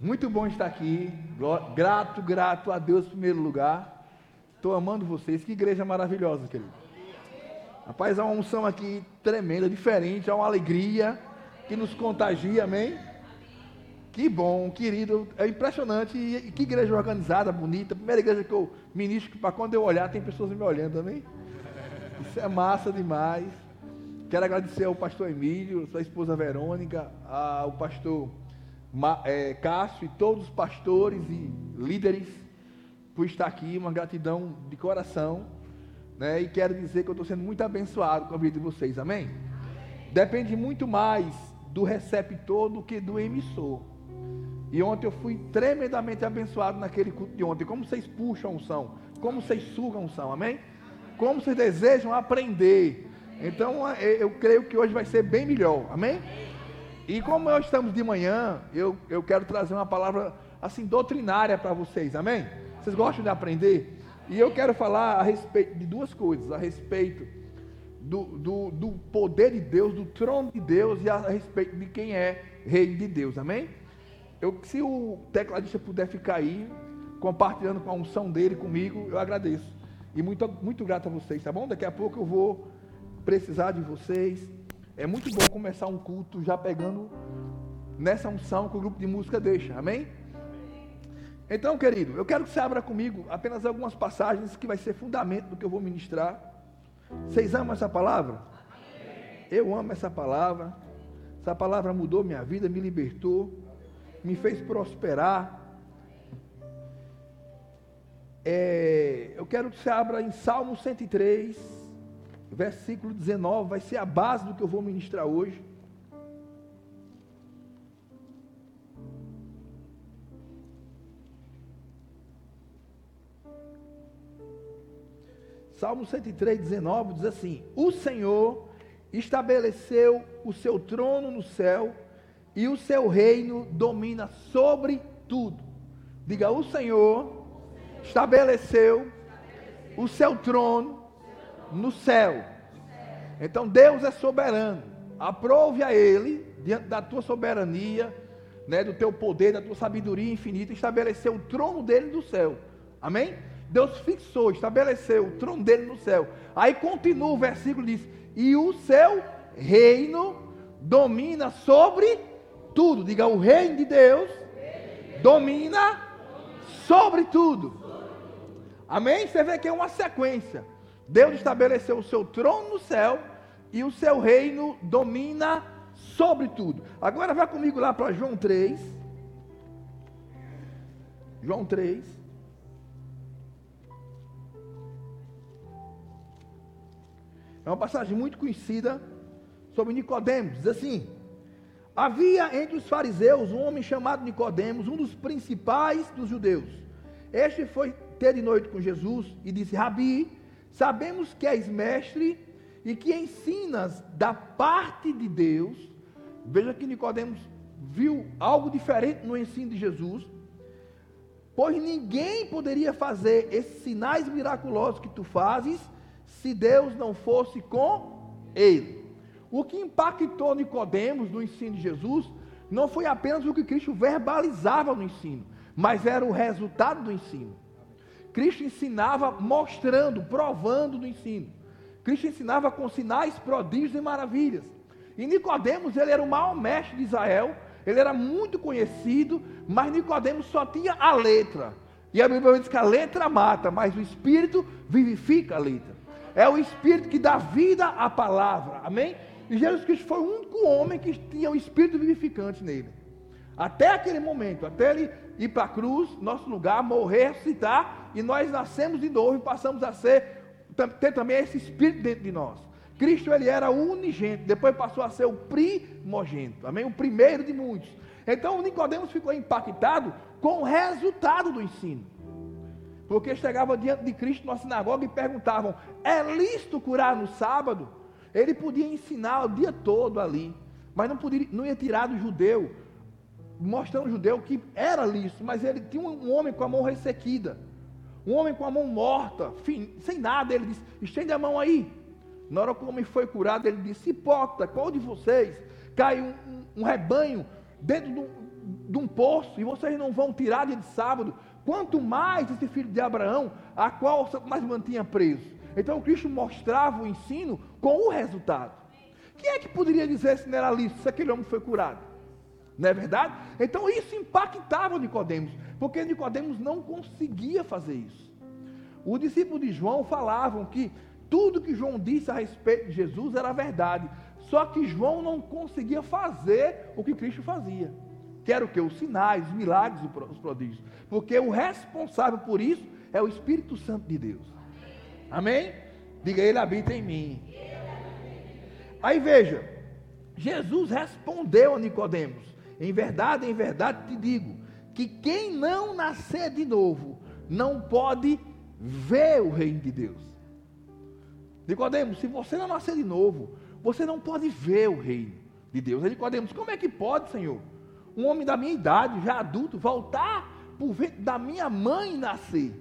Muito bom estar aqui. Grato, grato a Deus em primeiro lugar. Estou amando vocês. Que igreja maravilhosa, querido. Rapaz, há uma unção aqui tremenda, diferente, há uma alegria que nos contagia, amém? Que bom, querido, é impressionante. E que igreja organizada, bonita. Primeira igreja que eu ministro, para quando eu olhar, tem pessoas me olhando, amém? Isso é massa demais. Quero agradecer ao pastor Emílio, sua esposa Verônica, ao pastor Cássio e todos os pastores e líderes por estar aqui. Uma gratidão de coração. Né? E quero dizer que eu estou sendo muito abençoado com a vida de vocês, amém? Depende muito mais do receptor do que do emissor. E ontem eu fui tremendamente abençoado naquele culto de ontem. Como vocês puxam unção, como vocês sugam unção, amém? Como vocês desejam aprender então é, eu creio que hoje vai ser bem melhor, amém? E como nós estamos de manhã, eu, eu quero trazer uma palavra assim doutrinária para vocês, amém? Vocês gostam de aprender? E eu quero falar a respeito de duas coisas, a respeito do, do, do poder de Deus, do trono de Deus e a respeito de quem é rei de Deus, amém? Eu, se o tecladista puder ficar aí, compartilhando com a unção dele comigo, eu agradeço. E muito, muito grato a vocês, tá bom? Daqui a pouco eu vou precisar de vocês. É muito bom começar um culto já pegando nessa unção que o grupo de música deixa. Amém? Então, querido, eu quero que você abra comigo apenas algumas passagens que vai ser fundamento do que eu vou ministrar. Vocês amam essa palavra? Eu amo essa palavra. Essa palavra mudou minha vida, me libertou, me fez prosperar. É, eu quero que você abra em Salmo 103 versículo 19 vai ser a base do que eu vou ministrar hoje. Salmo 103, 19 diz assim: O Senhor estabeleceu o seu trono no céu e o seu reino domina sobre tudo. Diga: O Senhor estabeleceu o seu trono no céu. Então Deus é soberano. Aprove a Ele, diante da tua soberania, né, do teu poder, da tua sabedoria infinita, estabeleceu o trono dele no céu. Amém? Deus fixou, estabeleceu o trono dele no céu. Aí continua o versículo diz: "E o seu reino domina sobre tudo". Diga: "O reino de Deus domina sobre tudo". Amém? Você vê que é uma sequência. Deus estabeleceu o seu trono no céu e o seu reino domina sobre tudo. Agora vá comigo lá para João 3. João 3. É uma passagem muito conhecida sobre Nicodemos. Diz assim: Havia entre os fariseus um homem chamado Nicodemos, um dos principais dos judeus. Este foi ter de noite com Jesus e disse: Rabi, Sabemos que és mestre e que ensinas da parte de Deus. Veja que Nicodemos viu algo diferente no ensino de Jesus. Pois ninguém poderia fazer esses sinais miraculosos que tu fazes se Deus não fosse com ele. O que impactou Nicodemos no ensino de Jesus não foi apenas o que Cristo verbalizava no ensino, mas era o resultado do ensino. Cristo ensinava mostrando, provando no ensino. Cristo ensinava com sinais, prodígios e maravilhas. E Nicodemos, ele era o maior mestre de Israel, ele era muito conhecido, mas Nicodemos só tinha a letra. E a Bíblia diz que a letra mata, mas o Espírito vivifica a letra. É o Espírito que dá vida à palavra. Amém? E Jesus Cristo foi o único homem que tinha o Espírito vivificante nele. Até aquele momento, até ele ir para a cruz, nosso lugar, morrer, ressuscitar, e nós nascemos de novo e passamos a ser, ter também esse Espírito dentro de nós. Cristo ele era unigênito, depois passou a ser o primogênito, amém? O primeiro de muitos. Então Nicodemos ficou impactado com o resultado do ensino. Porque chegava diante de Cristo na sinagoga e perguntavam: é lícito curar no sábado? Ele podia ensinar o dia todo ali, mas não, podia, não ia tirar do judeu mostrando ao judeu que era lícito, mas ele tinha um homem com a mão ressequida, um homem com a mão morta, fim, sem nada. Ele disse: estende a mão aí. Na hora que o homem foi curado, ele disse: Hipócrita, qual de vocês cai um, um, um rebanho dentro do, de um poço e vocês não vão tirar dia de sábado, quanto mais esse filho de Abraão, a qual mais mantinha preso. Então Cristo mostrava o ensino com o resultado. Quem é que poderia dizer se não era lícito, se aquele homem foi curado? Não é verdade? Então isso impactava Nicodemos, porque Nicodemos não conseguia fazer isso. Os discípulos de João falavam que tudo que João disse a respeito de Jesus era verdade, só que João não conseguia fazer o que Cristo fazia. Que era o que? Os sinais, os milagres, os prodígios. Porque o responsável por isso é o Espírito Santo de Deus. Amém? Diga, ele habita em mim. Aí veja, Jesus respondeu a Nicodemos: Em verdade, em verdade te digo, que quem não nascer de novo não pode ver o reino de Deus. Nicodemos, se você não nascer de novo, você não pode ver o reino de Deus. Nicodemos, como é que pode, Senhor? Um homem da minha idade, já adulto, voltar por ver da minha mãe nascer.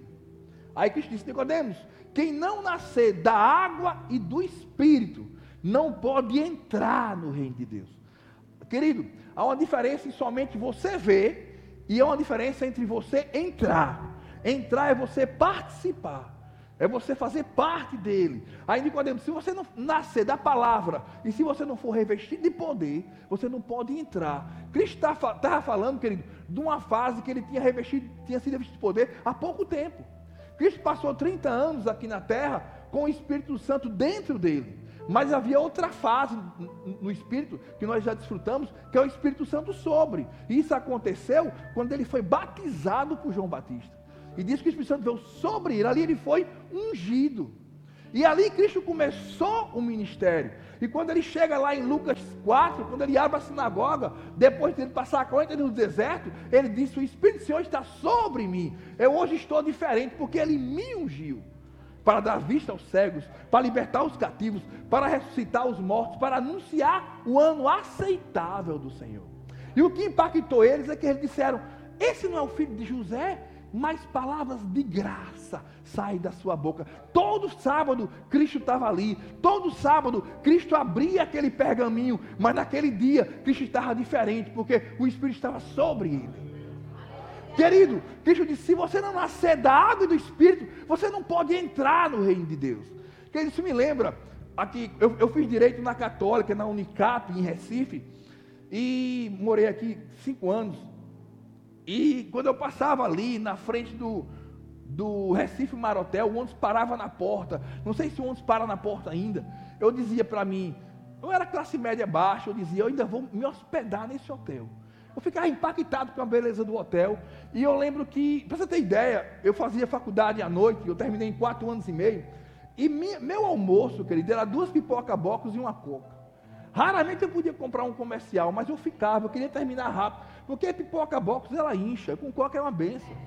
Aí Cristo disse, Nicodemos, quem não nascer da água e do Espírito, não pode entrar no reino de Deus. Querido, há uma diferença em somente você ver, e há uma diferença entre você entrar. Entrar é você participar. É você fazer parte dele. Aí Nicodemo, se você não nascer da palavra e se você não for revestido de poder, você não pode entrar. Cristo estava tá, falando, querido, de uma fase que ele tinha revestido, tinha sido revestido de poder há pouco tempo. Cristo passou 30 anos aqui na terra com o Espírito Santo dentro dele. Mas havia outra fase no Espírito que nós já desfrutamos, que é o Espírito Santo sobre. E isso aconteceu quando ele foi batizado por João Batista. E diz que o Espírito Santo veio sobre ele. Ali ele foi ungido. E ali Cristo começou o ministério. E quando ele chega lá em Lucas 4, quando ele abre a sinagoga, depois de ele passar 40 anos no deserto, ele disse: O Espírito do Senhor está sobre mim. Eu hoje estou diferente, porque ele me ungiu para dar vista aos cegos, para libertar os cativos, para ressuscitar os mortos, para anunciar o ano aceitável do Senhor. E o que impactou eles é que eles disseram: Esse não é o filho de José? Mas palavras de graça saem da sua boca. Todo sábado Cristo estava ali. Todo sábado Cristo abria aquele pergaminho. Mas naquele dia Cristo estava diferente, porque o Espírito estava sobre ele. Querido, Cristo disse: se você não nascer da água e do Espírito, você não pode entrar no reino de Deus. Querido, isso me lembra, aqui, eu, eu fiz direito na Católica, na Unicap, em Recife, e morei aqui cinco anos. E quando eu passava ali na frente do, do Recife Marotel, o ônibus parava na porta. Não sei se o ônibus para na porta ainda. Eu dizia para mim, eu era classe média baixa, eu dizia, eu ainda vou me hospedar nesse hotel. Eu ficava impactado com a beleza do hotel. E eu lembro que, para você ter ideia, eu fazia faculdade à noite, eu terminei em quatro anos e meio. E meu almoço, querido, era duas pipoca bocos e uma coca. Raramente eu podia comprar um comercial, mas eu ficava, eu queria terminar rápido. Porque pipoca box ela incha, com coca é uma benção.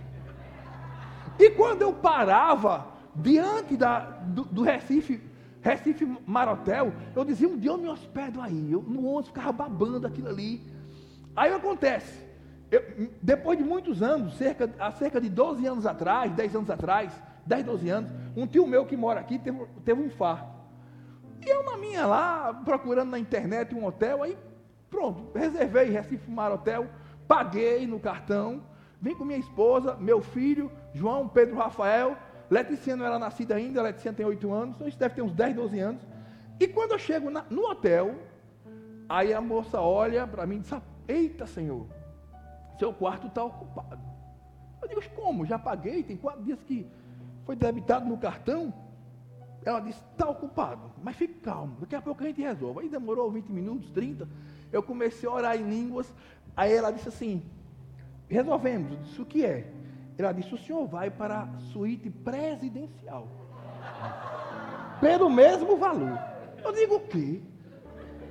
E quando eu parava diante da, do, do Recife, Recife Marotel, eu dizia, um dia eu me hospedo aí. Eu, no ônibus ficava babando aquilo ali. Aí acontece, eu, depois de muitos anos, cerca, há cerca de 12 anos atrás, 10 anos atrás, 10, 12 anos, um tio meu que mora aqui teve, teve um infarto. E eu na minha lá, procurando na internet um hotel, aí pronto, reservei Recife Mar Hotel, paguei no cartão, vim com minha esposa, meu filho, João, Pedro, Rafael, Letícia não era nascida ainda, Letícia tem 8 anos, então isso deve ter uns 10, 12 anos. E quando eu chego na, no hotel, aí a moça olha para mim e diz, Eita, Senhor, seu quarto está ocupado. Eu digo, como? Já paguei, tem quatro dias que foi debitado no cartão. Ela disse, está ocupado, mas fique calmo, daqui a pouco a gente resolve. Aí demorou 20 minutos, 30. Eu comecei a orar em línguas. Aí ela disse assim: resolvemos. Eu disse, o que é? Ela disse, o senhor vai para a suíte presidencial. Pelo mesmo valor. Eu digo o quê?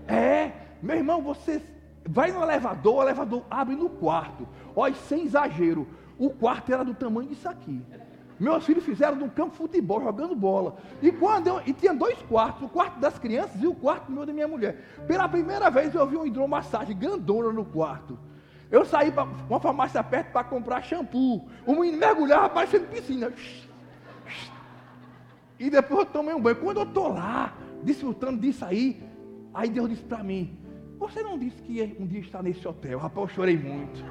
É, meu irmão, você Vai no elevador, o elevador abre no quarto. Olha, sem exagero, o quarto era do tamanho disso aqui. Meus filhos fizeram no campo de futebol, jogando bola. E quando eu, e tinha dois quartos, o quarto das crianças e o quarto meu da minha mulher. Pela primeira vez eu vi um hidromassagem grandona no quarto. Eu saí para uma farmácia perto para comprar shampoo. O menino mergulhava parecendo piscina. E depois eu tomei um banho. Quando eu estou lá, desfrutando disso aí, aí Deus disse para mim: Você não disse que um dia estar nesse hotel. Rapaz, eu chorei muito.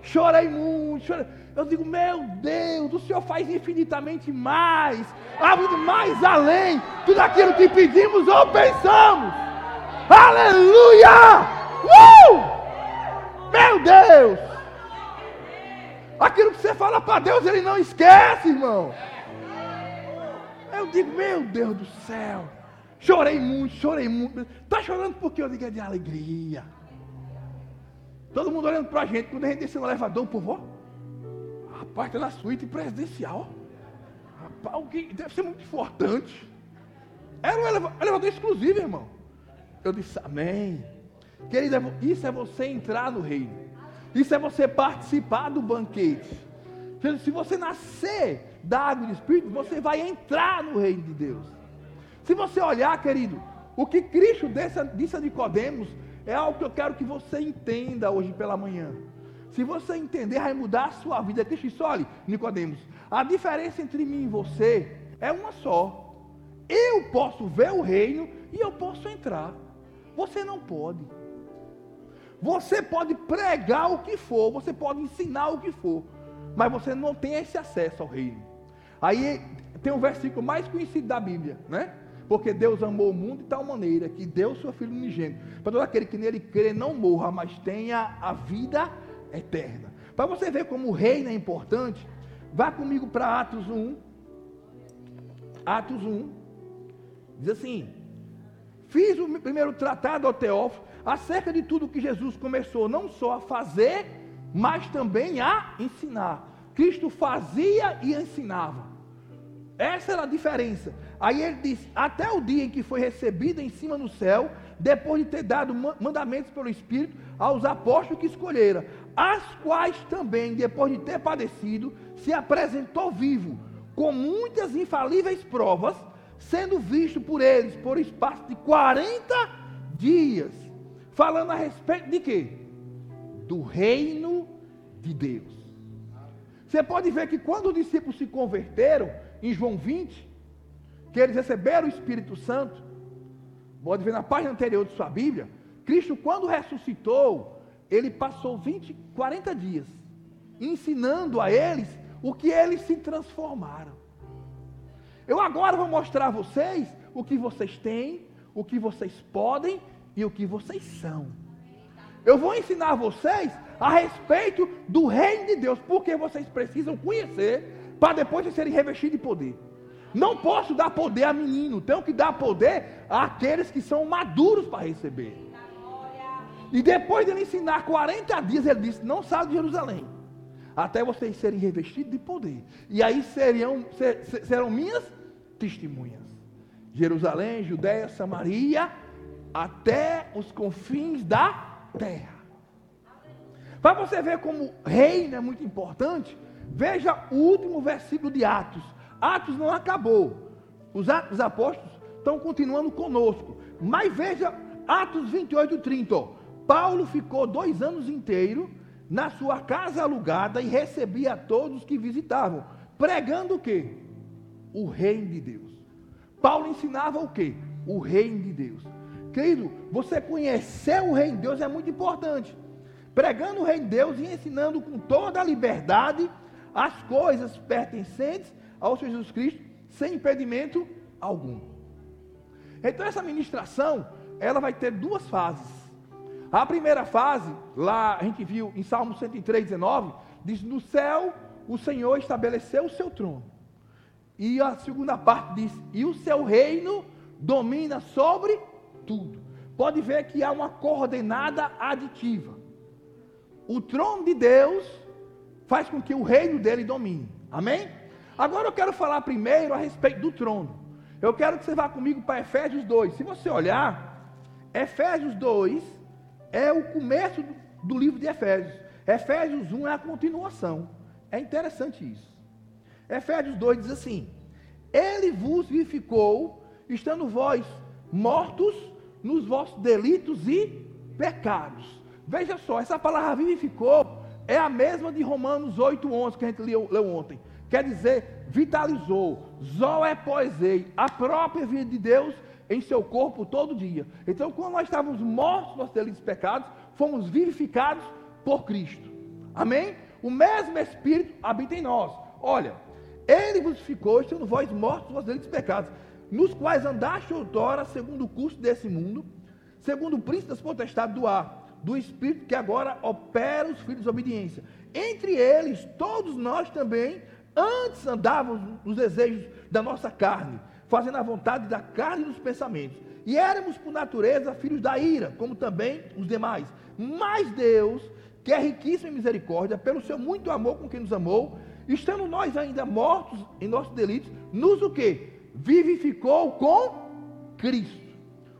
Chorei muito. Chorei. Eu digo, meu Deus, o Senhor faz infinitamente mais. Abre mais além. Tudo aquilo que pedimos ou pensamos. Aleluia! Uh! Meu Deus! Aquilo que você fala para Deus, Ele não esquece, irmão. Eu digo, meu Deus do céu. Chorei muito, chorei muito. Está chorando porque eu digo é de alegria. Todo mundo olhando para a gente, quando a gente desceu no elevador, povo, ó, rapaz, está na suíte presidencial. Rapaz, o que deve ser muito importante. Era um elevador exclusivo, irmão. Eu disse, amém. Querido, isso é você entrar no reino. Isso é você participar do banquete. Se você nascer da água do Espírito, você vai entrar no reino de Deus. Se você olhar, querido, o que Cristo disse a Nicodemos é algo que eu quero que você entenda hoje pela manhã. Se você entender, vai mudar a sua vida. Cristo disse, olha, Nicodemos, a diferença entre mim e você é uma só. Eu posso ver o reino e eu posso entrar. Você não pode. Você pode pregar o que for, você pode ensinar o que for, mas você não tem esse acesso ao reino. Aí tem um versículo mais conhecido da Bíblia, né? Porque Deus amou o mundo de tal maneira que deu o seu Filho unigênito, para todo aquele que nele crê não morra, mas tenha a vida eterna. Para você ver como o reino é importante, vá comigo para Atos 1. Atos 1. Diz assim: Fiz o primeiro tratado ao Teófilo acerca de tudo que Jesus começou não só a fazer, mas também a ensinar. Cristo fazia e ensinava. Essa era a diferença. Aí ele diz: até o dia em que foi recebido em cima no céu, depois de ter dado mandamentos pelo Espírito aos apóstolos que escolheram, as quais também, depois de ter padecido, se apresentou vivo, com muitas infalíveis provas, sendo visto por eles por espaço de 40 dias, falando a respeito de quê? Do reino de Deus. Você pode ver que quando os discípulos se converteram, em João 20, que eles receberam o Espírito Santo, pode ver na página anterior de sua Bíblia, Cristo, quando ressuscitou, ele passou 20, 40 dias ensinando a eles o que eles se transformaram. Eu agora vou mostrar a vocês o que vocês têm, o que vocês podem e o que vocês são. Eu vou ensinar a vocês a respeito do reino de Deus, porque vocês precisam conhecer para depois de serem revestidos de poder. Não posso dar poder a menino, tenho que dar poder àqueles que são maduros para receber. E depois de ele ensinar 40 dias, ele disse: Não saia de Jerusalém, até vocês serem revestidos de poder. E aí seriam, ser, serão minhas testemunhas. Jerusalém, Judéia, Samaria, até os confins da terra. Para você ver como reino é muito importante, veja o último versículo de Atos. Atos não acabou. Os Atos Apóstolos estão continuando conosco. Mas veja Atos 28, 30. Ó. Paulo ficou dois anos inteiros na sua casa alugada e recebia a todos que visitavam, pregando o quê? O reino de Deus. Paulo ensinava o quê? O reino de Deus. Querido, você conhecer o reino de Deus é muito importante. Pregando o reino de Deus e ensinando com toda a liberdade as coisas pertencentes ao Senhor Jesus Cristo, sem impedimento algum. Então essa ministração, ela vai ter duas fases. A primeira fase, lá a gente viu em Salmo 103, 19, diz: No céu o Senhor estabeleceu o seu trono. E a segunda parte diz: E o seu reino domina sobre tudo. Pode ver que há uma coordenada aditiva. O trono de Deus faz com que o reino dele domine. Amém? Agora eu quero falar primeiro a respeito do trono. Eu quero que você vá comigo para Efésios 2. Se você olhar, Efésios 2 é o começo do livro de Efésios. Efésios 1 é a continuação. É interessante isso. Efésios 2 diz assim: Ele vos vivificou, estando vós mortos nos vossos delitos e pecados. Veja só, essa palavra vivificou é a mesma de Romanos 8,11 que a gente leu, leu ontem. Quer dizer, vitalizou, zoepoesei, a própria vida de Deus em seu corpo todo dia. Então, quando nós estávamos mortos nos delitos e pecados, fomos vivificados por Cristo. Amém? O mesmo Espírito habita em nós. Olha, Ele vos ficou, estando vós mortos nos delitos e pecados, nos quais andaste outrora, segundo o curso desse mundo, segundo o príncipe das potestades do ar, do Espírito que agora opera os filhos de obediência. Entre eles, todos nós também, antes andávamos nos desejos da nossa carne, fazendo a vontade da carne e dos pensamentos. E éramos, por natureza, filhos da ira, como também os demais. Mas Deus, que é riquíssimo em misericórdia, pelo seu muito amor com quem nos amou, estando nós ainda mortos em nossos delitos, nos o que? Vivificou com Cristo.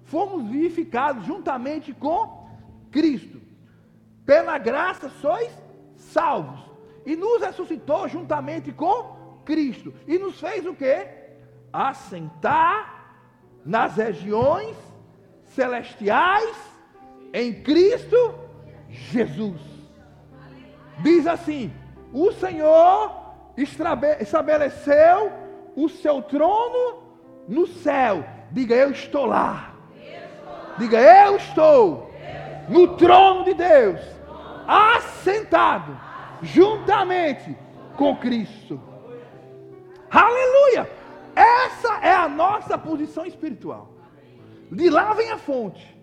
Fomos vivificados juntamente com Cristo. Pela graça sois salvos. E nos ressuscitou juntamente com Cristo. E nos fez o que? Assentar nas regiões celestiais em Cristo Jesus. Diz assim: o Senhor estabeleceu o seu trono no céu. Diga, eu estou lá. Diga, eu estou no trono de Deus, assentado juntamente com Cristo. Aleluia! Essa é a nossa posição espiritual. De lá vem a fonte.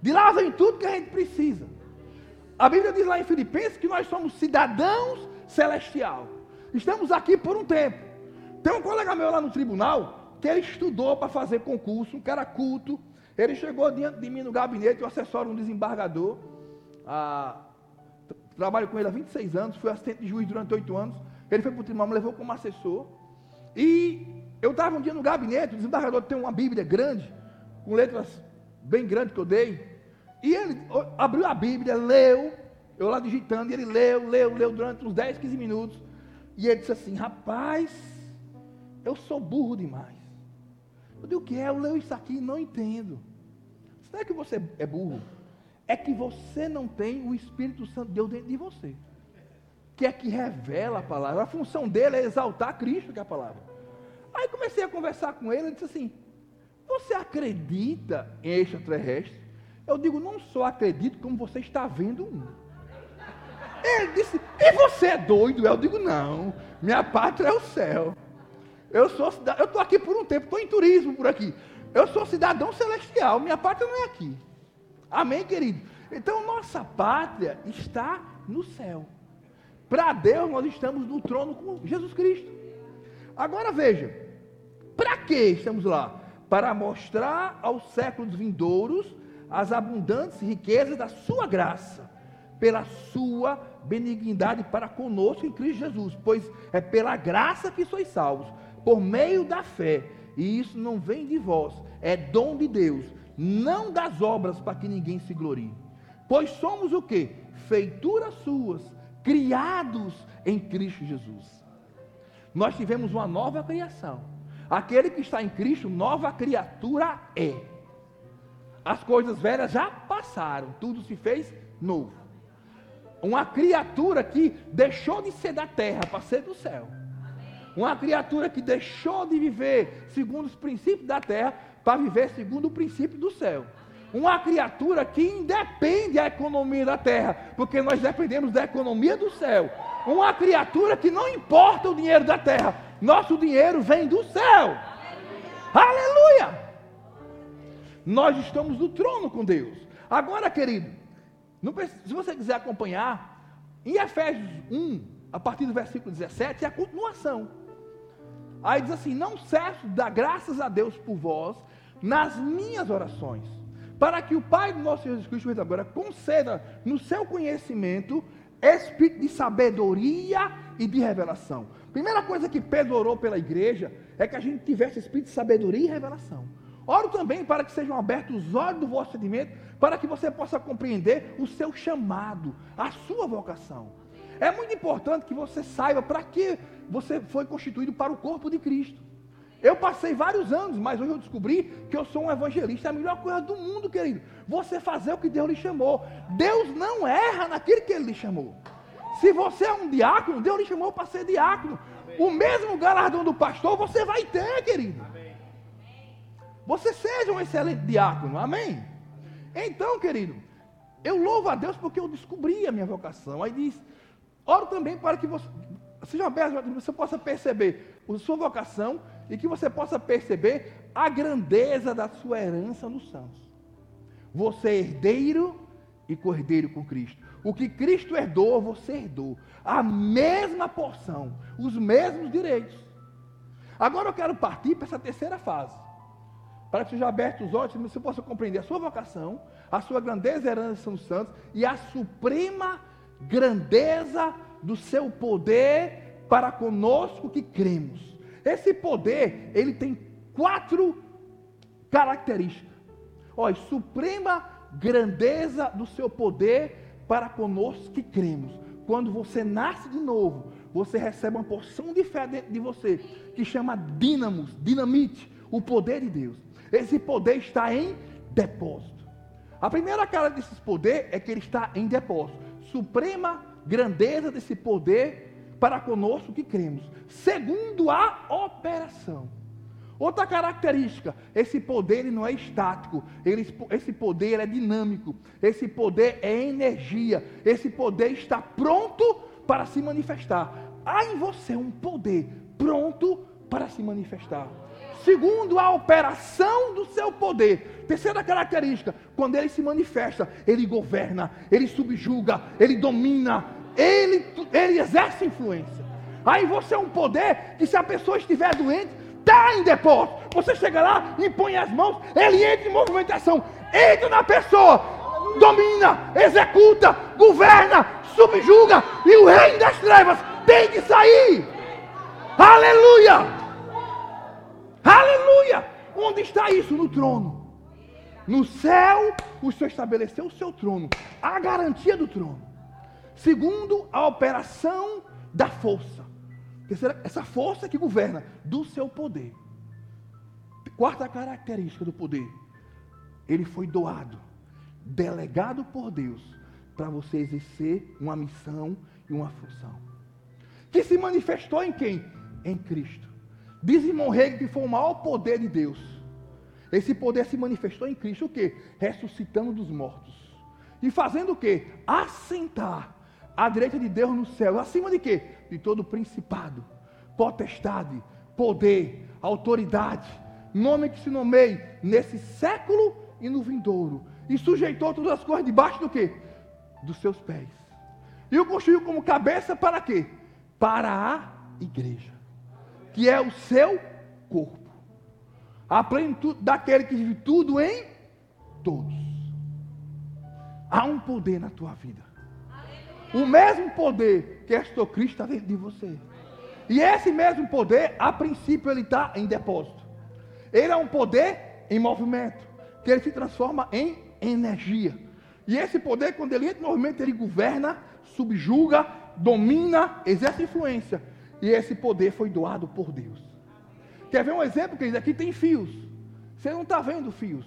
De lá vem tudo que a gente precisa. A Bíblia diz lá em Filipenses que nós somos cidadãos celestial. Estamos aqui por um tempo. Tem um colega meu lá no tribunal que ele estudou para fazer concurso, um cara culto. Ele chegou diante de mim no gabinete, eu assessoro um desembargador. Ah, trabalho com ele há 26 anos, fui assistente de juiz durante 8 anos. Ele foi para o tribunal, me levou como assessor. E eu estava um dia no gabinete, o desembargador tem uma Bíblia grande, com letras bem grandes que eu dei. E ele abriu a Bíblia, leu, eu lá digitando, e ele leu, leu, leu durante uns 10, 15 minutos. E ele disse assim: Rapaz, eu sou burro demais. Eu digo: O que é? Eu leio isso aqui e não entendo. É que você é burro, é que você não tem o Espírito Santo de Deus dentro de você, que é que revela a palavra. A função dele é exaltar Cristo, que é a palavra. Aí comecei a conversar com ele, ele disse assim: Você acredita em extraterrestre? Eu digo, não só acredito, como você está vendo um. Ele disse, e você é doido? Eu digo, não, minha pátria é o céu. Eu sou eu estou aqui por um tempo, estou em turismo por aqui. Eu sou cidadão celestial, minha pátria não é aqui. Amém, querido? Então, nossa pátria está no céu. Para Deus, nós estamos no trono com Jesus Cristo. Agora veja, para que estamos lá? Para mostrar aos séculos vindouros as abundantes riquezas da sua graça, pela sua benignidade para conosco em Cristo Jesus, pois é pela graça que sois salvos, por meio da fé, e isso não vem de vós, é dom de Deus, não das obras para que ninguém se glorie. Pois somos o que? Feituras suas, criados em Cristo Jesus. Nós tivemos uma nova criação. Aquele que está em Cristo, nova criatura é. As coisas velhas já passaram, tudo se fez novo. Uma criatura que deixou de ser da terra para ser do céu. Uma criatura que deixou de viver segundo os princípios da terra para viver segundo o princípio do céu. Uma criatura que independe da economia da terra, porque nós dependemos da economia do céu. Uma criatura que não importa o dinheiro da terra, nosso dinheiro vem do céu. Aleluia! Aleluia. Nós estamos no trono com Deus. Agora, querido, se você quiser acompanhar, em Efésios 1, a partir do versículo 17, é a continuação. Aí diz assim: Não cesso dar graças a Deus por vós nas minhas orações, para que o Pai do nosso Jesus Cristo agora conceda no seu conhecimento espírito de sabedoria e de revelação. Primeira coisa que Pedro orou pela igreja é que a gente tivesse espírito de sabedoria e revelação. Oro também para que sejam abertos os olhos do vosso entendimento, para que você possa compreender o seu chamado, a sua vocação. É muito importante que você saiba para que você foi constituído para o corpo de Cristo. Eu passei vários anos, mas hoje eu descobri que eu sou um evangelista. É a melhor coisa do mundo, querido. Você fazer o que Deus lhe chamou. Deus não erra naquilo que Ele lhe chamou. Se você é um diácono, Deus lhe chamou para ser diácono. O mesmo galardão do pastor você vai ter, querido. você seja um excelente diácono. Amém? Então, querido, eu louvo a Deus porque eu descobri a minha vocação. Aí diz, oro também para que você, seja aberto, você possa perceber a sua vocação e que você possa perceber a grandeza da sua herança nos santos. Você é herdeiro e cordeiro com Cristo. O que Cristo herdou, você herdou. A mesma porção, os mesmos direitos. Agora eu quero partir para essa terceira fase. Para que seja aberto os olhos, você possa compreender a sua vocação, a sua grandeza herança nos santos e a suprema grandeza do seu poder para conosco que cremos. Esse poder, ele tem quatro características. Olha, suprema grandeza do seu poder para conosco que cremos. Quando você nasce de novo, você recebe uma porção de fé dentro de você, que chama dínamos, dinamite, o poder de Deus. Esse poder está em depósito. A primeira cara desse poder é que ele está em depósito. Suprema grandeza desse poder para conosco que cremos. Segundo a operação. Outra característica, esse poder não é estático, ele, esse poder é dinâmico, esse poder é energia, esse poder está pronto para se manifestar. Há em você um poder pronto para se manifestar. Segundo a operação do seu poder. Terceira característica, quando ele se manifesta, ele governa, ele subjuga, ele domina, ele, ele exerce influência. Aí você é um poder que se a pessoa estiver doente, está em depósito. Você chega lá, impõe as mãos, ele entra em movimentação, entra na pessoa, domina, executa, governa, subjuga, e o reino das trevas tem que sair. Aleluia! Aleluia! Onde está isso? No trono. No céu, o Senhor estabeleceu o seu trono, a garantia do trono. Segundo, a operação da força. Terceira, essa força que governa do seu poder. Quarta característica do poder. Ele foi doado, delegado por Deus para você exercer uma missão e uma função. Que se manifestou em quem? Em Cristo. Diz irmão que foi o maior poder de Deus. Esse poder se manifestou em Cristo o quê? Ressuscitando dos mortos. E fazendo o quê? Assentar à direita de Deus no céu. Acima de quê? de todo principado, potestade, poder, autoridade, nome que se nomeie nesse século e no vindouro. E sujeitou todas as coisas debaixo do quê? Dos seus pés. E o construiu como cabeça para quê? Para a igreja, que é o seu corpo. A plenitude daquele que vive tudo em todos. Há um poder na tua vida. O mesmo poder que estou Cristo está dentro de você. E esse mesmo poder, a princípio, ele está em depósito. Ele é um poder em movimento, que ele se transforma em energia. E esse poder, quando ele entra em movimento, ele governa, subjuga, domina, exerce influência. E esse poder foi doado por Deus. Quer ver um exemplo, querido? Aqui tem fios. Você não está vendo fios.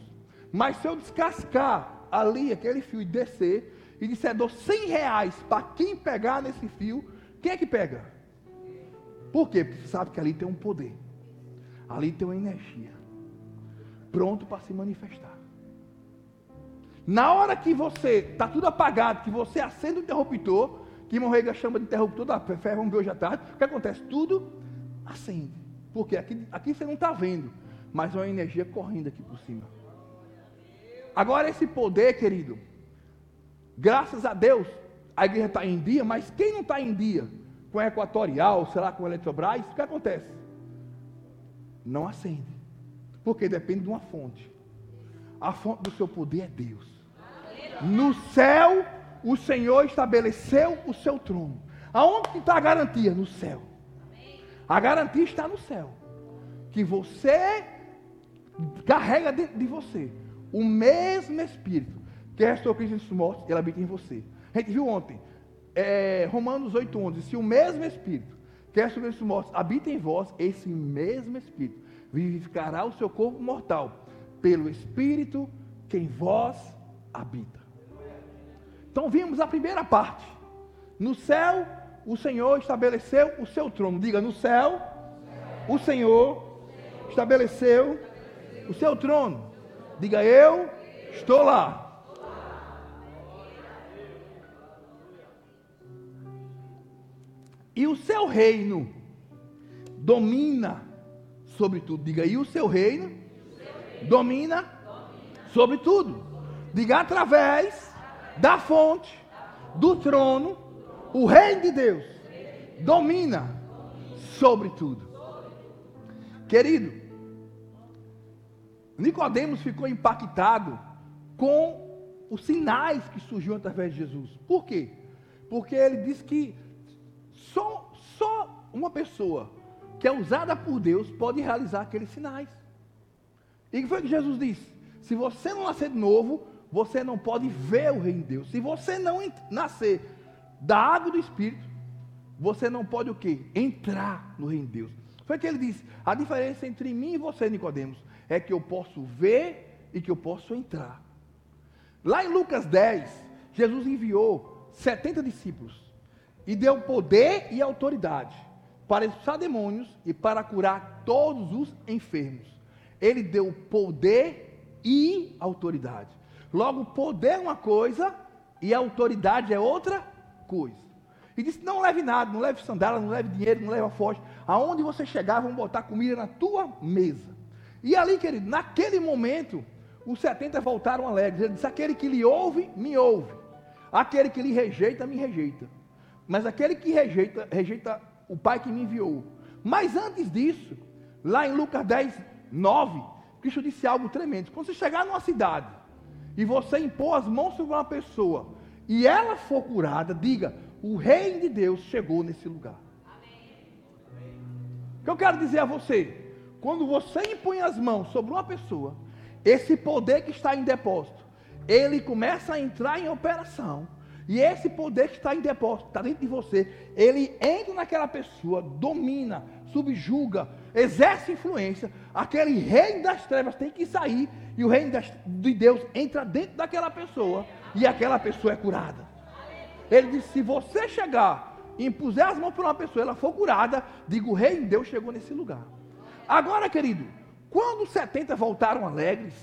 Mas se eu descascar ali aquele fio e descer, e disser, dou 100 reais para quem pegar nesse fio, quem é que pega? Por quê? Porque sabe que ali tem um poder, ali tem uma energia, pronto para se manifestar. Na hora que você está tudo apagado, que você acende o interruptor, que Morrega chama de interruptor da ferro um hoje à tarde, o que acontece? Tudo acende. Porque aqui, aqui você não está vendo, mas uma energia correndo aqui por cima. Agora esse poder, querido, Graças a Deus, a igreja está em dia, mas quem não está em dia com a Equatorial, sei lá, com a Eletrobras, o que acontece? Não acende. Porque depende de uma fonte. A fonte do seu poder é Deus. No céu, o Senhor estabeleceu o seu trono. Aonde está a garantia? No céu. A garantia está no céu. Que você carrega dentro de você o mesmo Espírito restou Cristo entre os mortos, ele habita em você. A gente viu ontem, é, Romanos 8,11, se o mesmo Espírito que restou Cristo os mortos habita em vós, esse mesmo Espírito vivificará o seu corpo mortal, pelo Espírito que em vós habita. Então vimos a primeira parte. No céu, o Senhor estabeleceu o seu trono. Diga, no céu, o Senhor estabeleceu O seu trono. Diga eu estou lá. E o seu reino domina sobre tudo. Diga, e o seu reino domina sobre tudo. Diga, através da fonte, do trono, o reino de Deus domina sobre tudo. Querido, Nicodemos ficou impactado com os sinais que surgiu através de Jesus. Por quê? Porque ele disse que só, só uma pessoa que é usada por Deus pode realizar aqueles sinais. E o que foi Jesus disse? Se você não nascer de novo, você não pode ver o reino de Deus. Se você não nascer da água do Espírito, você não pode o quê? Entrar no reino de Deus. Foi que ele disse. A diferença entre mim e você, Nicodemos, é que eu posso ver e que eu posso entrar. Lá em Lucas 10, Jesus enviou 70 discípulos e deu poder e autoridade para expulsar demônios e para curar todos os enfermos. Ele deu poder e autoridade. Logo, poder é uma coisa e autoridade é outra coisa. E disse: Não leve nada, não leve sandália, não leve dinheiro, não leve forte. Aonde você chegar, vão botar comida na tua mesa. E ali, querido, naquele momento, os 70 voltaram alegres. Ele disse: Aquele que lhe ouve, me ouve. Aquele que lhe rejeita, me rejeita. Mas aquele que rejeita, rejeita o Pai que me enviou. Mas antes disso, lá em Lucas 10, 9, Cristo disse algo tremendo. Quando você chegar numa cidade e você impor as mãos sobre uma pessoa e ela for curada, diga: o reino de Deus chegou nesse lugar. O que eu quero dizer a você? Quando você impõe as mãos sobre uma pessoa, esse poder que está em depósito, ele começa a entrar em operação e esse poder que está em depósito, está dentro de você, ele entra naquela pessoa, domina, subjuga, exerce influência. Aquele reino das trevas tem que sair e o reino das, de Deus entra dentro daquela pessoa e aquela pessoa é curada. Ele disse: se você chegar e impuser as mãos para uma pessoa, ela for curada, digo: o reino de Deus chegou nesse lugar. Agora, querido, quando os 70 voltaram alegres,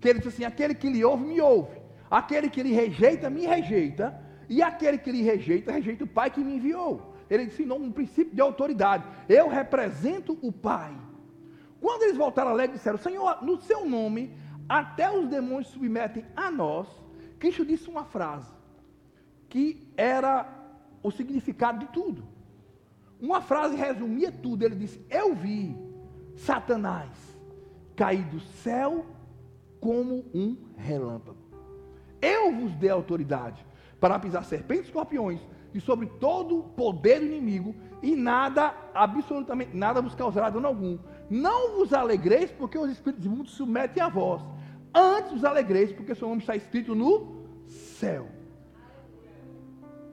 que ele disse assim: aquele que lhe ouve, me ouve. Aquele que lhe rejeita, me rejeita. E aquele que lhe rejeita, rejeita o Pai que me enviou. Ele ensinou um princípio de autoridade. Eu represento o Pai. Quando eles voltaram alegres, disseram: Senhor, no seu nome, até os demônios submetem a nós. Cristo disse uma frase que era o significado de tudo. Uma frase resumia tudo. Ele disse: Eu vi Satanás cair do céu como um relâmpago. Eu vos dei autoridade para pisar serpentes e escorpiões e sobre todo o poder do inimigo, e nada, absolutamente nada vos causará dano algum. Não vos alegreis, porque os espíritos imundos submetem a vós. Antes vos alegreis, porque seu nome está escrito no céu.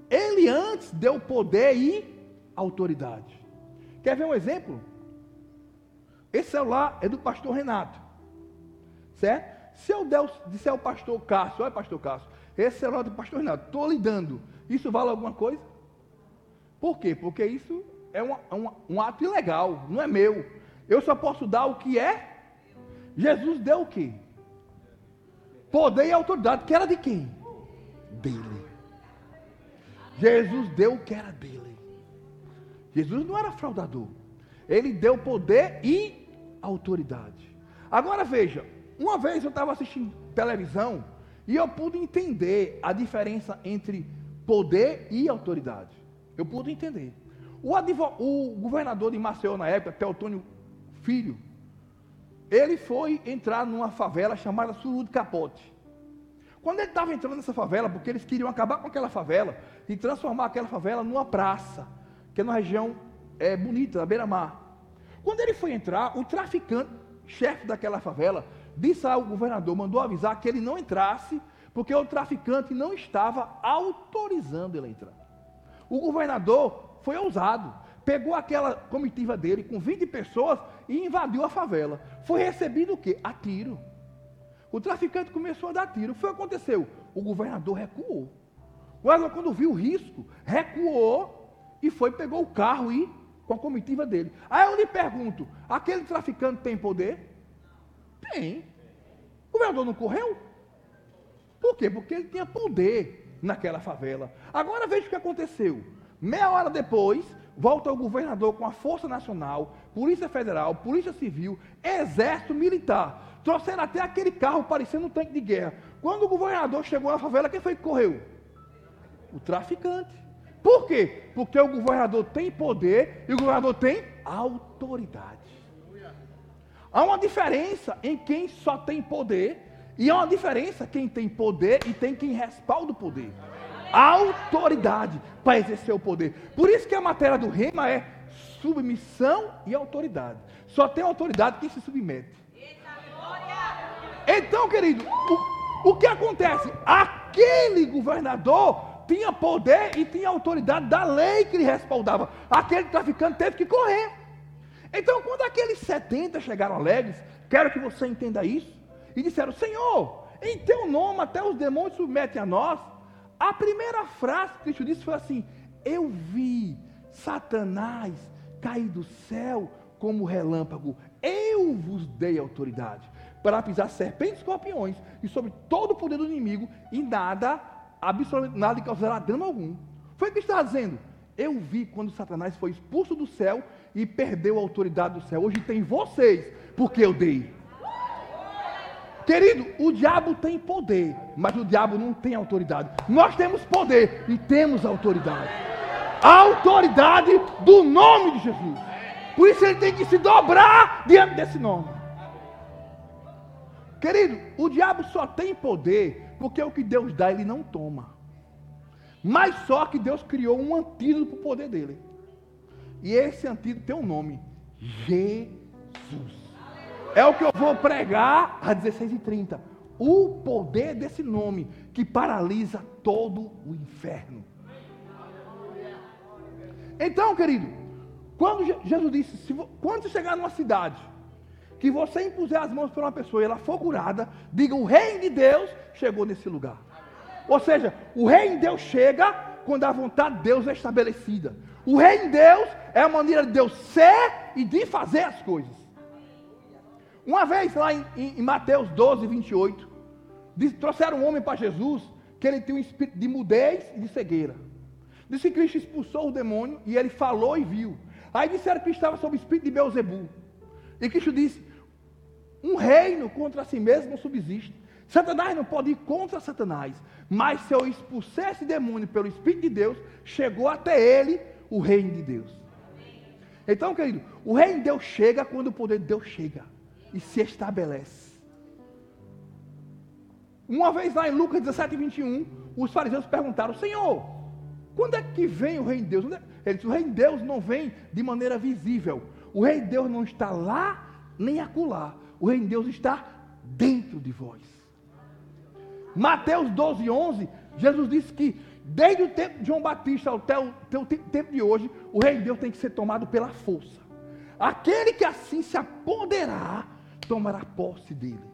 Ele antes deu poder e autoridade. Quer ver um exemplo? Esse celular é do pastor Renato. Certo? Se eu der, disser ao pastor Cássio, olha pastor Cássio, esse celular do pastor Renato, estou lhe dando, isso vale alguma coisa? Por quê? Porque isso é um, um, um ato ilegal, não é meu. Eu só posso dar o que é. Jesus deu o quê? Poder e autoridade, que era de quem? Dele. Jesus deu o que era dele. Jesus não era fraudador. Ele deu poder e autoridade. Agora veja, uma vez eu estava assistindo televisão e eu pude entender a diferença entre poder e autoridade. Eu pude entender. O, o governador de Maceió na época, Teotônio Filho, ele foi entrar numa favela chamada Suru de Capote. Quando ele estava entrando nessa favela, porque eles queriam acabar com aquela favela e transformar aquela favela numa praça, que é numa região é, bonita, da beira-mar. Quando ele foi entrar, o traficante, chefe daquela favela, disse ao governador, mandou avisar que ele não entrasse, porque o traficante não estava autorizando ele a entrar. O governador foi ousado, pegou aquela comitiva dele com 20 pessoas e invadiu a favela. Foi recebido o quê? A tiro. O traficante começou a dar tiro. Foi o que aconteceu? O governador recuou. O quando viu o risco, recuou e foi, pegou o carro e com a comitiva dele. Aí eu lhe pergunto: aquele traficante tem poder? Tem. O governador não correu? Por quê? Porque ele tinha poder naquela favela. Agora veja o que aconteceu. Meia hora depois, volta o governador com a Força Nacional, Polícia Federal, Polícia Civil, Exército Militar. Trouxeram até aquele carro parecendo um tanque de guerra. Quando o governador chegou na favela, quem foi que correu? O traficante. Por quê? Porque o governador tem poder e o governador tem autoridade. Há uma diferença em quem só tem poder e há uma diferença quem tem poder e tem quem respalda o poder. Autoridade para exercer o poder. Por isso que a matéria do rema é submissão e autoridade. Só tem autoridade quem se submete. Então, querido, o, o que acontece? Aquele governador tinha poder e tinha autoridade da lei que lhe respaldava. Aquele traficante teve que correr. Então, quando aqueles 70 chegaram alegres, quero que você entenda isso, e disseram: Senhor, em teu nome até os demônios submetem a nós. A primeira frase que Cristo disse foi assim: Eu vi Satanás cair do céu como relâmpago. Eu vos dei autoridade para pisar serpentes e escorpiões e sobre todo o poder do inimigo e nada, absolutamente nada causará dano algum. Foi o que está dizendo. Eu vi quando Satanás foi expulso do céu e perdeu a autoridade do céu. Hoje tem vocês, porque eu dei. Querido, o diabo tem poder, mas o diabo não tem autoridade. Nós temos poder e temos autoridade. A autoridade do nome de Jesus. Por isso ele tem que se dobrar diante desse nome. Querido, o diabo só tem poder porque o que Deus dá ele não toma. Mas só que Deus criou um antídoto para o poder dele. E esse antídoto tem um nome: Jesus. É o que eu vou pregar às 16h30. O poder desse nome que paralisa todo o inferno. Então, querido, quando Jesus disse, se, quando você chegar numa cidade, que você impuser as mãos para uma pessoa e ela for curada, diga: o reino de Deus chegou nesse lugar. Ou seja, o reino de Deus chega quando a vontade de Deus é estabelecida. O reino de Deus é a maneira de Deus ser e de fazer as coisas. Uma vez lá em, em Mateus 12, 28, diz, trouxeram um homem para Jesus que ele tinha um espírito de mudez e de cegueira. Disse que Cristo expulsou o demônio e ele falou e viu. Aí disseram que estava sob o espírito de Beuzebu. E Cristo disse: Um reino contra si mesmo não subsiste. Satanás não pode ir contra Satanás. Mas se eu expulsar esse demônio pelo Espírito de Deus, chegou até ele o reino de Deus. Então, querido, o reino de Deus chega quando o poder de Deus chega e se estabelece. Uma vez lá em Lucas 17, 21, os fariseus perguntaram: Senhor, quando é que vem o reino de Deus? É? Ele disse: O reino de Deus não vem de maneira visível. O reino de Deus não está lá nem acolá. O reino de Deus está dentro de vós. Mateus 12, 11, Jesus disse que desde o tempo de João Batista até o, até o tempo de hoje, o reino de Deus tem que ser tomado pela força. Aquele que assim se apoderar tomará posse dele.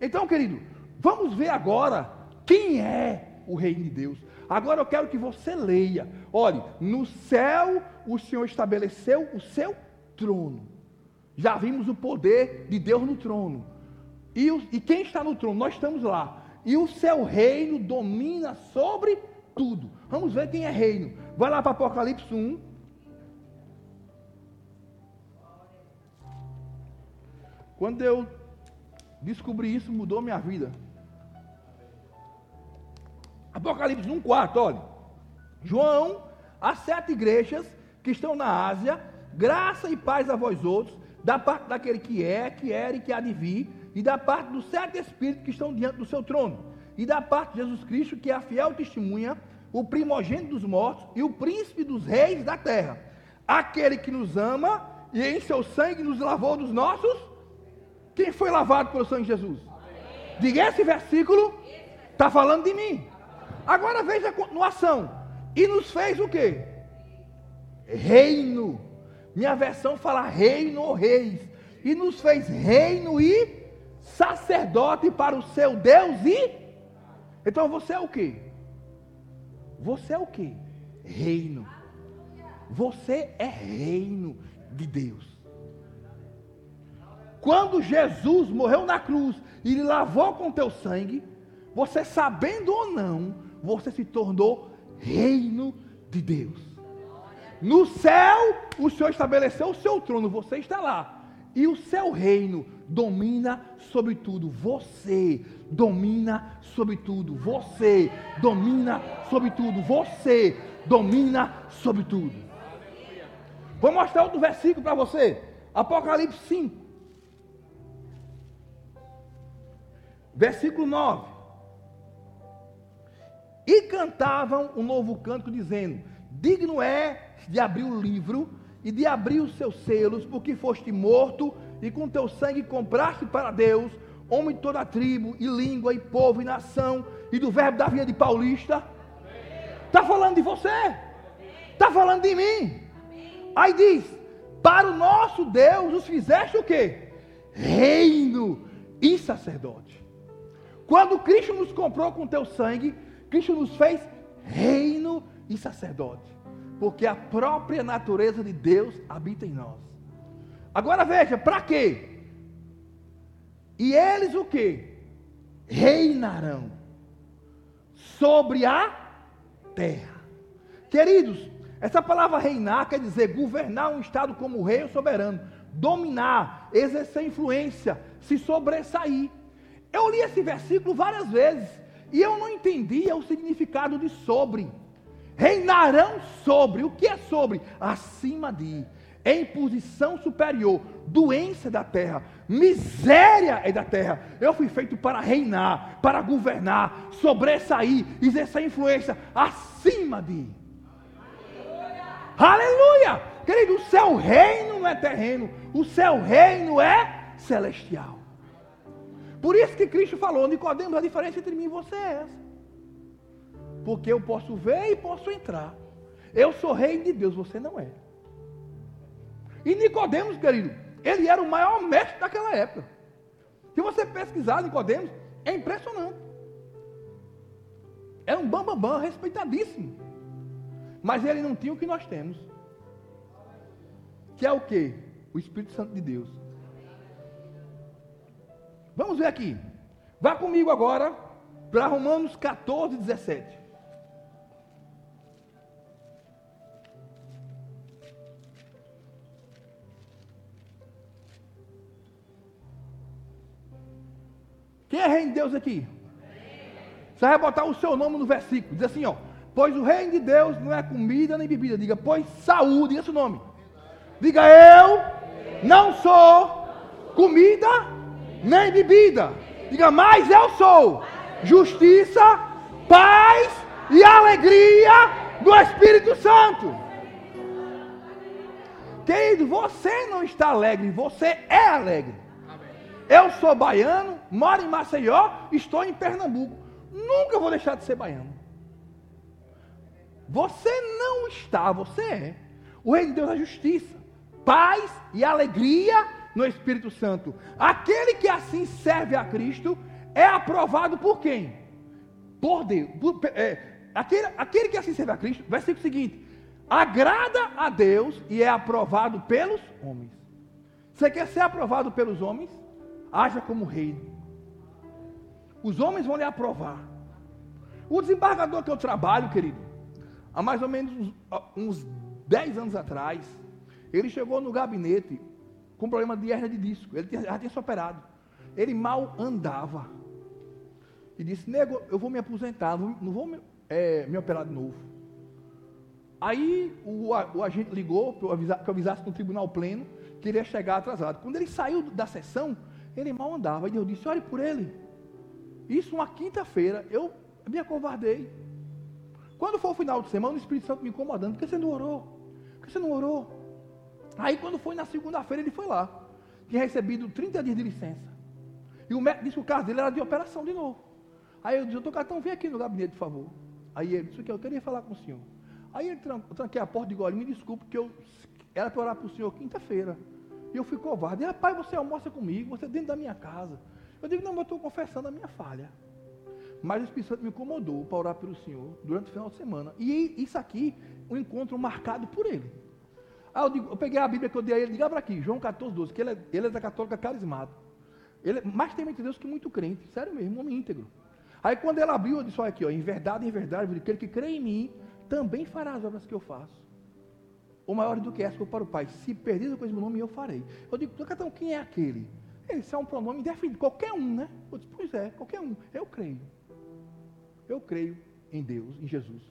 Então, querido, vamos ver agora quem é o reino de Deus. Agora eu quero que você leia. Olhe, no céu o Senhor estabeleceu o seu trono. Já vimos o poder de Deus no trono. E, e quem está no trono? Nós estamos lá. E o seu reino domina sobre tudo. Vamos ver quem é reino. Vai lá para Apocalipse 1. Quando eu descobri isso, mudou minha vida. Apocalipse 1,4, olha. João, as sete igrejas que estão na Ásia, graça e paz a vós outros, da parte daquele que é, que era e que há de vir, e da parte dos sete espíritos que estão diante do seu trono, e da parte de Jesus Cristo, que é a fiel testemunha, o primogênito dos mortos e o príncipe dos reis da terra, aquele que nos ama e em seu sangue nos lavou dos nossos quem foi lavado pelo sangue de Jesus? Diga esse versículo está falando de mim. Agora veja a continuação. E nos fez o que? Reino. Minha versão fala reino ou reis. E nos fez reino e sacerdote para o seu Deus e. Então você é o que? Você é o que? Reino. Você é reino de Deus. quando Jesus morreu na cruz e lavou com teu sangue, você sabendo ou não, você se tornou reino de Deus. No céu, o Senhor estabeleceu o seu trono, você está lá. E o seu reino domina sobre tudo. Você domina sobre tudo. Você domina sobre tudo. Você domina sobre tudo. Vou mostrar outro versículo para você. Apocalipse 5. Versículo 9. E cantavam um novo canto dizendo: Digno é de abrir o livro e de abrir os seus selos, porque foste morto e com teu sangue compraste para Deus homem de toda a tribo, e língua, e povo, e nação, e do verbo da vinha de Paulista. Está falando de você? Está falando de mim? Aí diz: Para o nosso Deus os fizeste o quê? Reino e sacerdote. Quando Cristo nos comprou com teu sangue, Cristo nos fez reino e sacerdote porque a própria natureza de Deus habita em nós. Agora veja, para quê? E eles o que? Reinarão sobre a terra. Queridos, essa palavra reinar quer dizer governar um estado como rei ou soberano, dominar, exercer influência, se sobressair. Eu li esse versículo várias vezes e eu não entendia o significado de sobre reinarão sobre. O que é sobre? Acima de. Em posição superior, doença da terra, miséria é da terra. Eu fui feito para reinar, para governar, sobressair, exercer influência acima de. Aleluia! Querido, o seu reino não é terreno, o seu reino é celestial. Por isso que Cristo falou, Nicodemos, a diferença entre mim e você é essa. Porque eu posso ver e posso entrar. Eu sou rei de Deus, você não é. E Nicodemos, querido, ele era o maior mestre daquela época. Se você pesquisar Nicodemos, é impressionante. Era um bambambam, bam, bam, respeitadíssimo. Mas ele não tinha o que nós temos. Que é o que? O Espírito Santo de Deus. Vamos ver aqui. Vá comigo agora para Romanos 14, 17. Quem é reino de Deus aqui? Você vai botar o seu nome no versículo. Diz assim, ó. Pois o reino de Deus não é comida nem bebida. Diga, pois saúde. Diga seu nome. Diga, eu não sou comida nem bebida. Diga, mas eu sou justiça, paz e alegria do Espírito Santo. Querido, você não está alegre, você é alegre. Eu sou baiano, moro em Maceió, estou em Pernambuco. Nunca vou deixar de ser baiano. Você não está, você é. O reino de Deus é justiça, paz e alegria no Espírito Santo. Aquele que assim serve a Cristo é aprovado por quem? Por Deus. Por, é, aquele, aquele que assim serve a Cristo, versículo seguinte: agrada a Deus e é aprovado pelos homens. Você quer ser aprovado pelos homens? Haja como rei. Os homens vão lhe aprovar. O desembargador que eu trabalho, querido, há mais ou menos uns, uns 10 anos atrás, ele chegou no gabinete com problema de hernia de disco. Ele já tinha se operado. Ele mal andava. E disse: Nego, eu vou me aposentar, não vou me, é, me, operar de novo. Aí o, o agente ligou para eu, avisar, que eu avisasse no tribunal pleno que ele ia chegar atrasado. Quando ele saiu da sessão, ele mal andava. E Deus disse: olhe por ele. Isso uma quinta-feira, eu me acovardei. Quando foi o final de semana, o Espírito Santo me incomodando. Por que você não orou? Por que você não orou? Aí quando foi na segunda-feira, ele foi lá. Tinha recebido 30 dias de licença. E o médico disse que o caso dele era de operação de novo. Aí eu disse, doutor Catão, vem aqui no gabinete, por favor. Aí ele disse que eu queria falar com o senhor. Aí ele tranquei a porta de golinho, me desculpe, que eu era para orar para o senhor quinta-feira. E eu fui covarde. Rapaz, você almoça comigo, você dentro da minha casa. Eu digo, não, eu estou confessando a minha falha. Mas o Espírito Santo me incomodou para orar pelo Senhor durante o final de semana. E isso aqui, um encontro marcado por ele. Aí eu, digo, eu peguei a Bíblia que eu dei a ele, diga para aqui, João 14, 12, que ele é, ele é da católica carismática. Ele é mais temente de Deus que muito crente, sério mesmo, homem íntegro. Aí quando ele abriu, eu disse, olha aqui, ó, em verdade, em verdade, aquele que crê em mim, também fará as obras que eu faço. Ou maior do que essa eu para o Pai. Se perdido com esse meu nome, eu farei. Eu digo, então quem é aquele? Ele disse, é um pronome definido, qualquer um, né? Eu disse, pois é, qualquer um. Eu creio. Eu creio em Deus, em Jesus.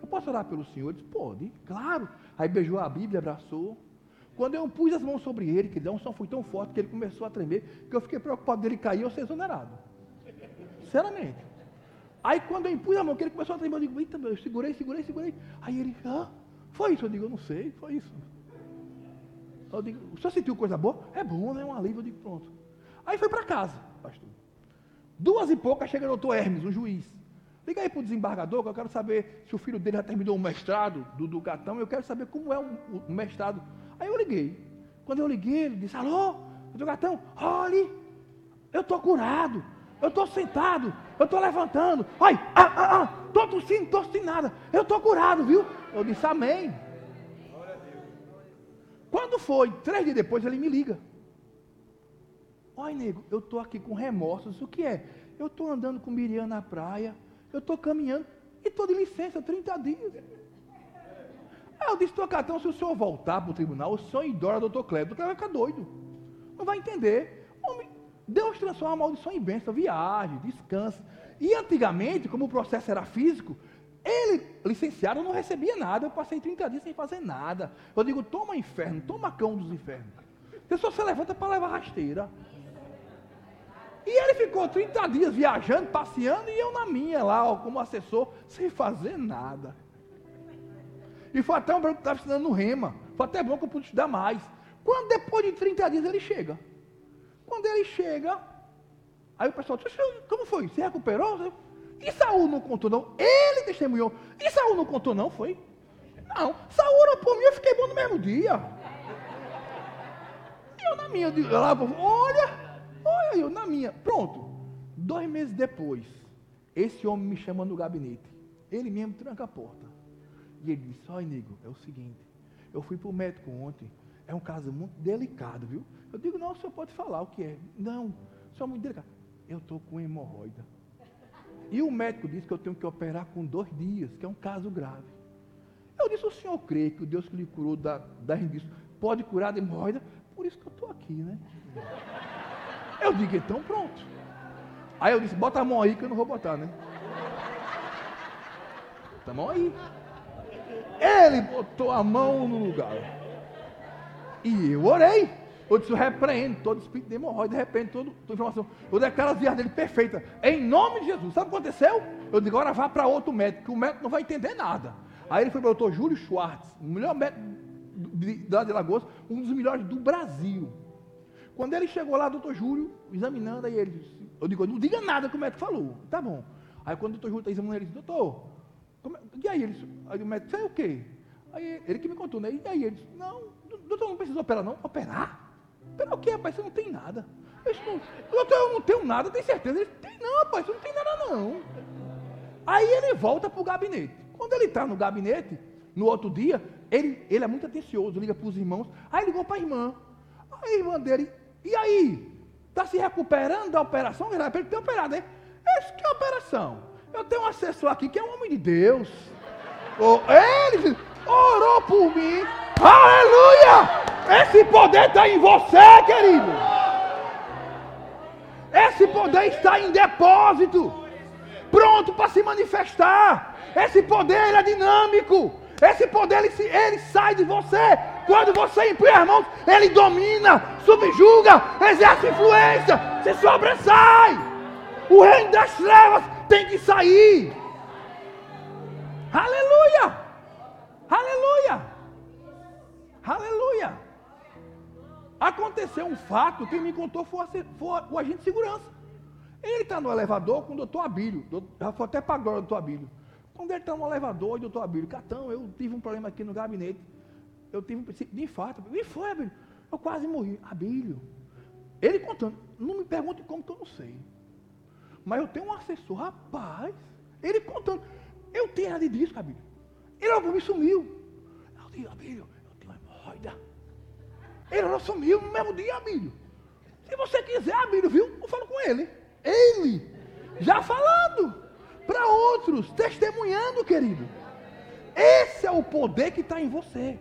Eu posso orar pelo Senhor? Ele disse, pode, claro. Aí beijou a Bíblia, abraçou. Quando eu pus as mãos sobre ele, que a unção foi tão forte que ele começou a tremer, que eu fiquei preocupado dele cair ou ser exonerado. Sinceramente. Aí quando eu impus a mão, que ele começou a tremer, eu digo, eita, eu segurei, segurei, segurei. Aí ele, ah, foi isso? Eu digo, eu não sei, foi isso. Eu digo, você sentiu coisa boa? É bom, né? Um alívio, eu digo, pronto. Aí foi para casa, pastor. Duas e poucas chega o doutor Hermes, um juiz. Liga aí para o desembargador, que eu quero saber se o filho dele já terminou o mestrado do Ducatão, eu quero saber como é o, o mestrado. Aí eu liguei. Quando eu liguei, ele disse, alô, doutor Gatão, olhe, eu estou curado, eu estou sentado, eu estou levantando, ai, ah, ah, ah, estou tossindo, estou sem nada, eu estou curado, viu? Eu disse, amém. Quando foi, três dias depois, ele me liga. Olha, nego, eu estou aqui com remorsos. O que é? Eu estou andando com Miriam na praia, eu estou caminhando e estou de licença 30 dias. Aí eu disse, Tocatão, se o senhor voltar para o tribunal, o senhor idora doutor Cleber. O doutor vai ficar doido. Não vai entender. Deus transforma a maldição em bênção, viagem, descanso. E antigamente, como o processo era físico, ele, licenciado, não recebia nada. Eu passei 30 dias sem fazer nada. Eu digo, toma inferno, toma cão dos infernos. Você só se levanta para levar rasteira. E ele ficou 30 dias viajando, passeando, e eu na minha lá, ó, como assessor, sem fazer nada. E foi até um branco que estava estudando no Rema. Foi até bom que eu pude estudar mais. Quando depois de 30 dias ele chega. Quando ele chega, aí o pessoal disse, como foi? Você recuperou? E Saul não contou, não. Ele testemunhou. E Saul não contou, não, foi? Não. Saul orou por mim, eu fiquei bom no mesmo dia. E eu na minha, eu lá, olha, olha, eu na minha. Pronto. Dois meses depois, esse homem me chama no gabinete. Ele mesmo tranca a porta. E ele disse, olha, nego, é o seguinte, eu fui para o médico ontem, é um caso muito delicado, viu? Eu digo, não, o senhor pode falar o que é. Não, senhor é muito delicado. Eu estou com hemorroida. E o médico disse que eu tenho que operar com dois dias, que é um caso grave. Eu disse, o senhor crê que o Deus que lhe curou da, da rendição pode curar da hemorroida? Por isso que eu estou aqui, né? Eu digo, então pronto. Aí eu disse, bota a mão aí que eu não vou botar, né? Bota a mão aí. Ele botou a mão no lugar. E eu orei. Eu disse, repreendo todo espírito de hemorroida, de repente, toda, toda informação. Eu declaro a viagem dele perfeita. Em nome de Jesus. Sabe o que aconteceu? Eu digo, agora vá para outro médico, que o médico não vai entender nada. Aí ele foi para o doutor Júlio Schwartz, o melhor médico da de Lagoas, um dos melhores do Brasil. Quando ele chegou lá, doutor Júlio, examinando, aí ele disse, eu digo, não diga nada que o médico falou. Tá bom. Aí quando o doutor Júlio está examinando, ele disse, doutor, como, é, e aí? Ele, aí o médico, sei o quê? Aí ele que me contou, né? E aí ele disse, não, doutor, não precisa operar não. Operar? Operar o quê, rapaz? Você não tem nada. Eu doutor, eu não tenho nada, tem certeza? Ele tem não, rapaz, você não tem nada não. Aí ele volta para o gabinete. Quando ele está no gabinete, no outro dia, ele, ele é muito atencioso, liga para os irmãos. Aí ligou para a irmã. Aí a irmã dele, e aí? Está se recuperando da operação? Ele tem operado, hein? Esse que é operação? Eu tenho um assessor aqui que é um homem de Deus. Oh, ele orou por mim. Aleluia! Esse poder está em você, querido. Esse poder está em depósito, pronto para se manifestar. Esse poder ele é dinâmico. Esse poder ele, ele sai de você. Quando você impõe as mãos, ele domina, subjuga, exerce influência, se sobressai. O reino das trevas tem que sair. Aleluia! Aleluia! Aleluia! Aconteceu um fato, quem me contou foi, o agente de segurança. Ele está no elevador com o doutor Abílio. Já foi até para agora o doutor Abílio. Quando ele está no elevador, o doutor Abílio, Catão, eu tive um problema aqui no gabinete. Eu tive um princípio de infarto. E foi, Abílio. Eu quase morri. Abílio. Ele contando. Não me pergunte como que eu não sei. Mas eu tenho um assessor, rapaz. Ele contando. Eu tenho nada disso, Abílio. Ele logo me sumiu. Eu Abílio, eu tenho doida. Ele assumiu no mesmo dia, Abílio. Se você quiser, Abílio, viu? Eu falo com ele. Ele, já falando para outros, testemunhando, querido. Esse é o poder que está em você.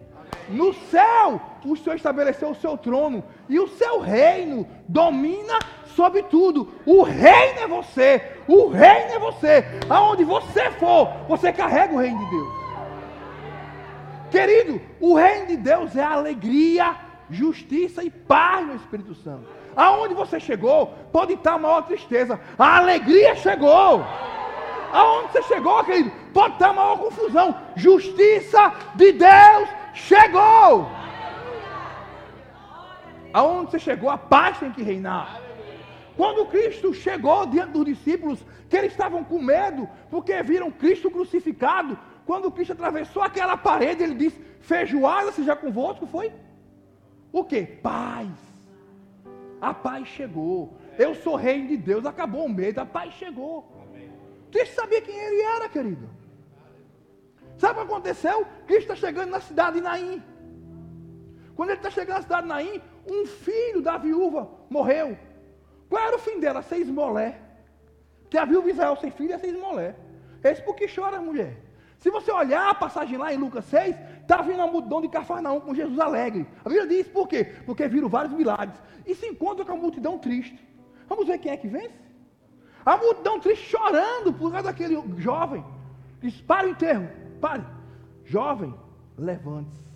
No céu, o Senhor estabeleceu o seu trono e o seu reino domina sobre tudo. O reino é você. O reino é você. Aonde você for, você carrega o reino de Deus. Querido, o reino de Deus é alegria, justiça e paz no Espírito Santo. Aonde você chegou, pode estar a maior tristeza. A alegria chegou. Aonde você chegou, querido, pode estar a maior confusão. Justiça de Deus chegou. Aonde você chegou, a paz tem que reinar. Quando Cristo chegou diante dos discípulos, que eles estavam com medo, porque viram Cristo crucificado, quando Cristo atravessou aquela parede, ele disse: Feijoada seja convosco, foi? O que? Paz. A paz chegou. Eu sou rei de Deus, acabou o medo, a paz chegou. Cristo sabia quem ele era, querido. Sabe o que aconteceu? Cristo está chegando na cidade de Naim. Quando ele está chegando na cidade de Naim, um filho da viúva morreu. Qual era o fim dela? Ser esmolé. Que a viúva Israel sem filho é ser esmolé. Esse porque chora, mulher. Se você olhar a passagem lá em Lucas 6, está vindo uma multidão de Cafarnaum com Jesus alegre. A Bíblia diz por quê? Porque viram vários milagres. E se encontra com a multidão triste. Vamos ver quem é que vence? A multidão triste chorando por causa daquele jovem. Diz: para o enterro. Pare. Jovem, levante-se.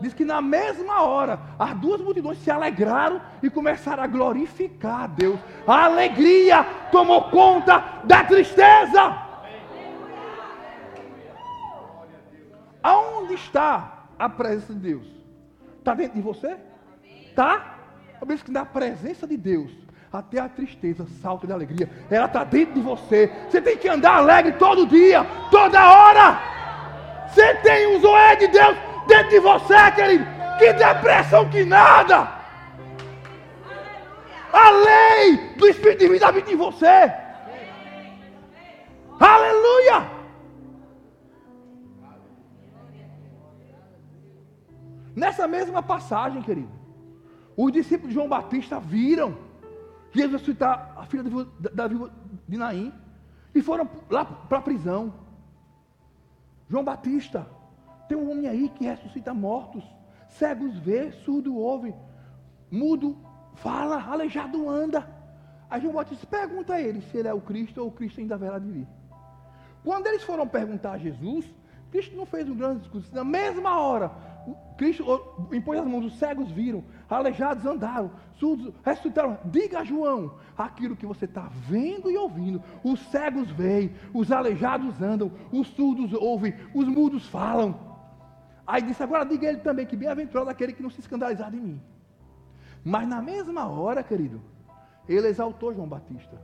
Diz que na mesma hora, as duas multidões se alegraram e começaram a glorificar a Deus. A alegria tomou conta da tristeza. Aonde está a presença de Deus? Está dentro de você? Está? A que na presença de Deus, até a tristeza salta de alegria. Ela está dentro de você. Você tem que andar alegre todo dia, toda hora. Você tem um zoé de Deus dentro de você, querido. Que depressão que nada. A lei do Espírito de vida habita em você. Aleluia. Nessa mesma passagem, querido, os discípulos de João Batista viram Jesus ressuscitar a filha da viúva de Naim e foram lá para a prisão. João Batista, tem um homem aí que ressuscita mortos, cegos vê, surdo ouve, mudo fala, aleijado anda. Aí João Batista pergunta a ele se ele é o Cristo ou o Cristo ainda haverá de vir. Quando eles foram perguntar a Jesus, Cristo não fez um grande discurso. Na mesma hora, Cristo impôs as mãos, os cegos viram, aleijados andaram, surdos ressuscitaram. Diga a João aquilo que você está vendo e ouvindo. Os cegos veem, os aleijados andam, os surdos ouvem, os mudos falam. Aí disse: Agora diga ele também que bem-aventurado aquele que não se escandalizar de mim. Mas na mesma hora, querido, ele exaltou João Batista.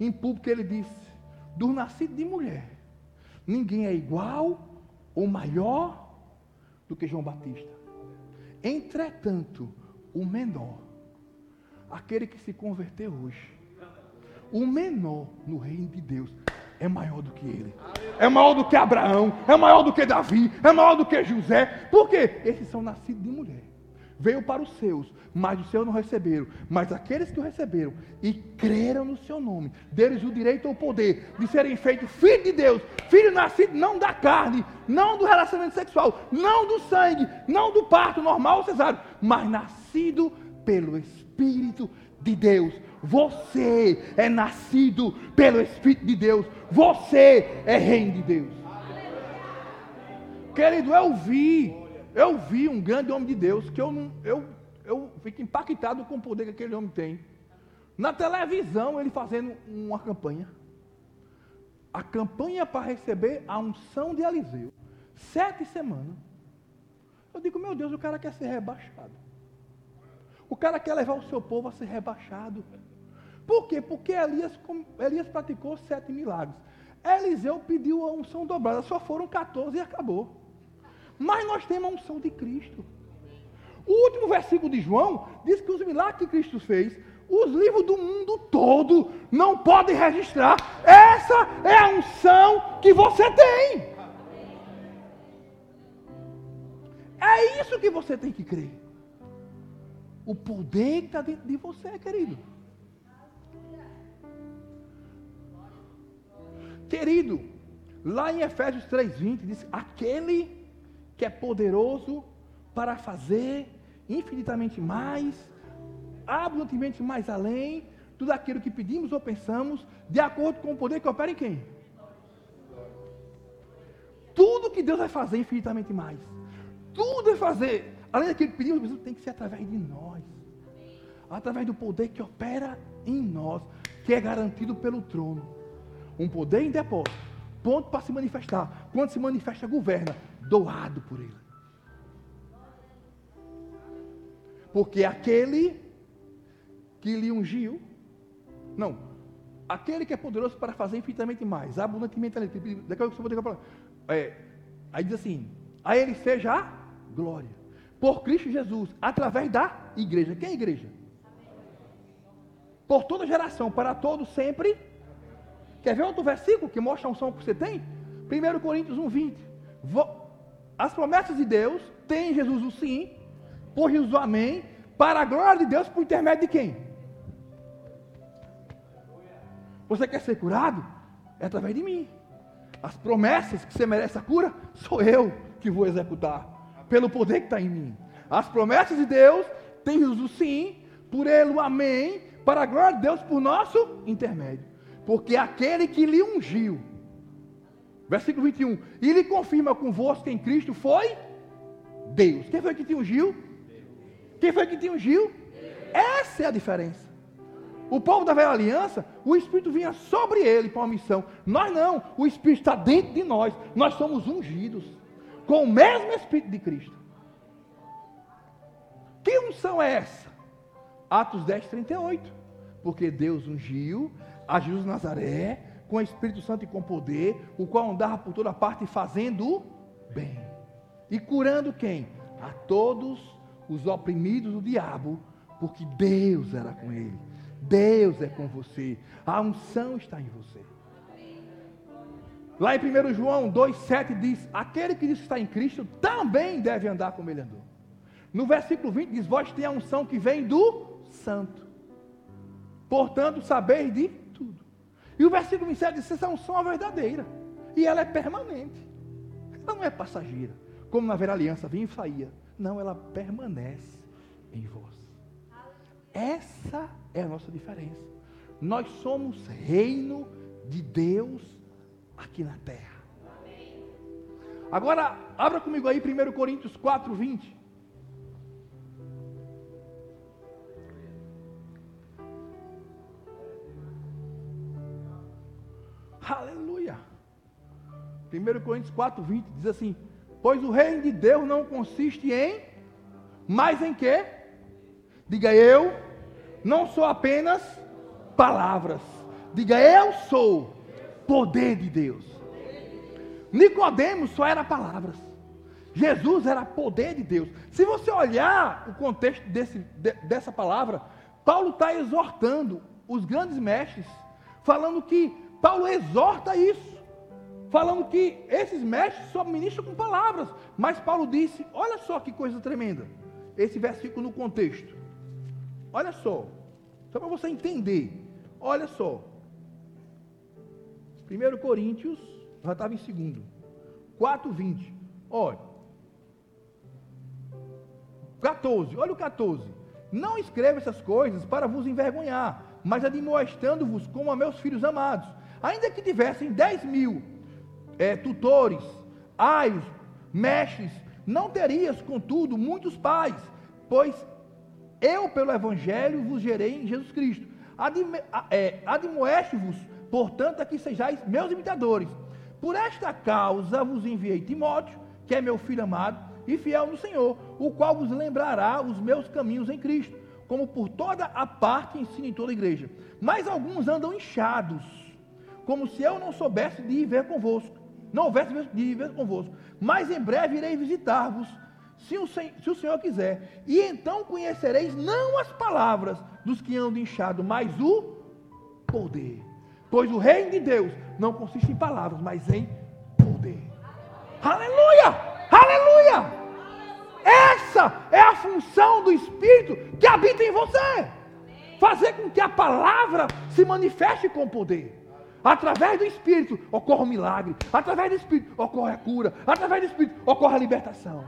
Em público ele disse: Do nascido de mulher, ninguém é igual ou maior do que João Batista. Entretanto, o menor, aquele que se converteu hoje, o menor no reino de Deus é maior do que ele. É maior do que Abraão, é maior do que Davi, é maior do que José. Por quê? Esses são nascidos de mulher veio para os seus, mas os seus não receberam. Mas aqueles que o receberam e creram no seu nome, deles o direito ou o poder de serem feitos filhos de Deus, filho nascido não da carne, não do relacionamento sexual, não do sangue, não do parto normal ou cesáreo, mas nascido pelo Espírito de Deus. Você é nascido pelo Espírito de Deus. Você é reino de Deus. Querido, eu vi eu vi um grande homem de Deus que eu não, eu, eu fico impactado com o poder que aquele homem tem. Na televisão, ele fazendo uma campanha. A campanha para receber a unção de Eliseu. Sete semanas. Eu digo, meu Deus, o cara quer ser rebaixado. O cara quer levar o seu povo a ser rebaixado. Por quê? Porque Elias, Elias praticou sete milagres. Eliseu pediu a unção dobrada, só foram 14 e acabou. Mas nós temos a unção de Cristo. O último versículo de João diz que os milagres que Cristo fez, os livros do mundo todo não podem registrar. Essa é a unção que você tem. É isso que você tem que crer. O poder que está dentro de você, querido. Querido, lá em Efésios 3,20 diz: aquele que é poderoso para fazer infinitamente mais, abundantemente mais além, tudo aquilo que pedimos ou pensamos, de acordo com o poder que opera em quem? Tudo que Deus vai fazer infinitamente mais. Tudo vai fazer, além daquilo que pedimos, tem que ser através de nós. Através do poder que opera em nós, que é garantido pelo trono. Um poder em depósito, ponto para se manifestar. Quando se manifesta, governa, doado por ele. Porque aquele que lhe ungiu, não, aquele que é poderoso para fazer infinitamente mais, abundantemente além. É, aí diz assim: a ele seja a glória. Por Cristo Jesus, através da igreja. Quem é a igreja? Por toda geração, para todos sempre. Quer ver outro versículo que mostra a unção que você tem? 1 Coríntios 1, 20. As promessas de Deus têm Jesus o sim, por Jesus o amém, para a glória de Deus por intermédio de quem? Você quer ser curado? É através de mim. As promessas que você merece a cura, sou eu que vou executar, pelo poder que está em mim. As promessas de Deus têm o sim, por ele o amém, para a glória de Deus por nosso intermédio. Porque aquele que lhe ungiu, versículo 21, e lhe confirma convosco em Cristo foi Deus. Quem foi que te ungiu? Quem foi que te ungiu? Essa é a diferença. O povo da velha aliança, o Espírito vinha sobre ele para uma missão. Nós não, o Espírito está dentro de nós. Nós somos ungidos com o mesmo Espírito de Cristo. Que unção é essa? Atos 10, 38. Porque Deus ungiu a Jesus Nazaré com o Espírito Santo e com poder, o qual andava por toda parte fazendo bem. E curando quem? A todos os oprimidos do diabo, porque Deus era com ele. Deus é com você. A unção está em você. Lá em 1 João 2,7 diz: Aquele que está em Cristo também deve andar como ele andou. No versículo 20 diz: Vós tem a unção que vem do Santo. Portanto, sabeis de. E o versículo 27 diz: Essa unção é verdadeira. E ela é permanente. Ela não é passageira. Como na velha aliança vinha e saía. Não, ela permanece em vós. Essa é a nossa diferença. Nós somos reino de Deus aqui na terra. Agora, abra comigo aí 1 Coríntios 4, 20. Aleluia. 1 Coríntios 4, 20 diz assim: Pois o reino de Deus não consiste em, mas em quê? Diga eu não sou apenas palavras. Diga, eu sou poder de Deus. Nicodemos só era palavras. Jesus era poder de Deus. Se você olhar o contexto desse, de, dessa palavra, Paulo está exortando os grandes mestres, falando que Paulo exorta isso, falando que esses mestres só ministram com palavras. Mas Paulo disse: olha só que coisa tremenda, esse versículo no contexto. Olha só, só para você entender. Olha só. 1 Coríntios, já estava em segundo. 4,20. Olha. 14, olha o 14. Não escreva essas coisas para vos envergonhar, mas admoestando-vos como a meus filhos amados. Ainda que tivessem 10 mil é, tutores, aios, mestres, não terias, contudo, muitos pais, pois eu, pelo Evangelho, vos gerei em Jesus Cristo. É, admoeste-vos, portanto, a que sejais meus imitadores. Por esta causa vos enviei Timóteo, que é meu filho amado e fiel no Senhor, o qual vos lembrará os meus caminhos em Cristo, como por toda a parte ensino em toda a igreja. Mas alguns andam inchados, como se eu não soubesse de ir ver convosco, não houvesse de ir ver convosco. Mas em breve irei visitar-vos se o, se o Senhor quiser. E então conhecereis não as palavras dos que andam inchados, mas o poder. Pois o reino de Deus não consiste em palavras, mas em poder. Aleluia! Aleluia! é a função do Espírito que habita em você. Fazer com que a palavra se manifeste com poder. Através do Espírito ocorre o milagre. Através do Espírito ocorre a cura. Através do Espírito ocorre a libertação.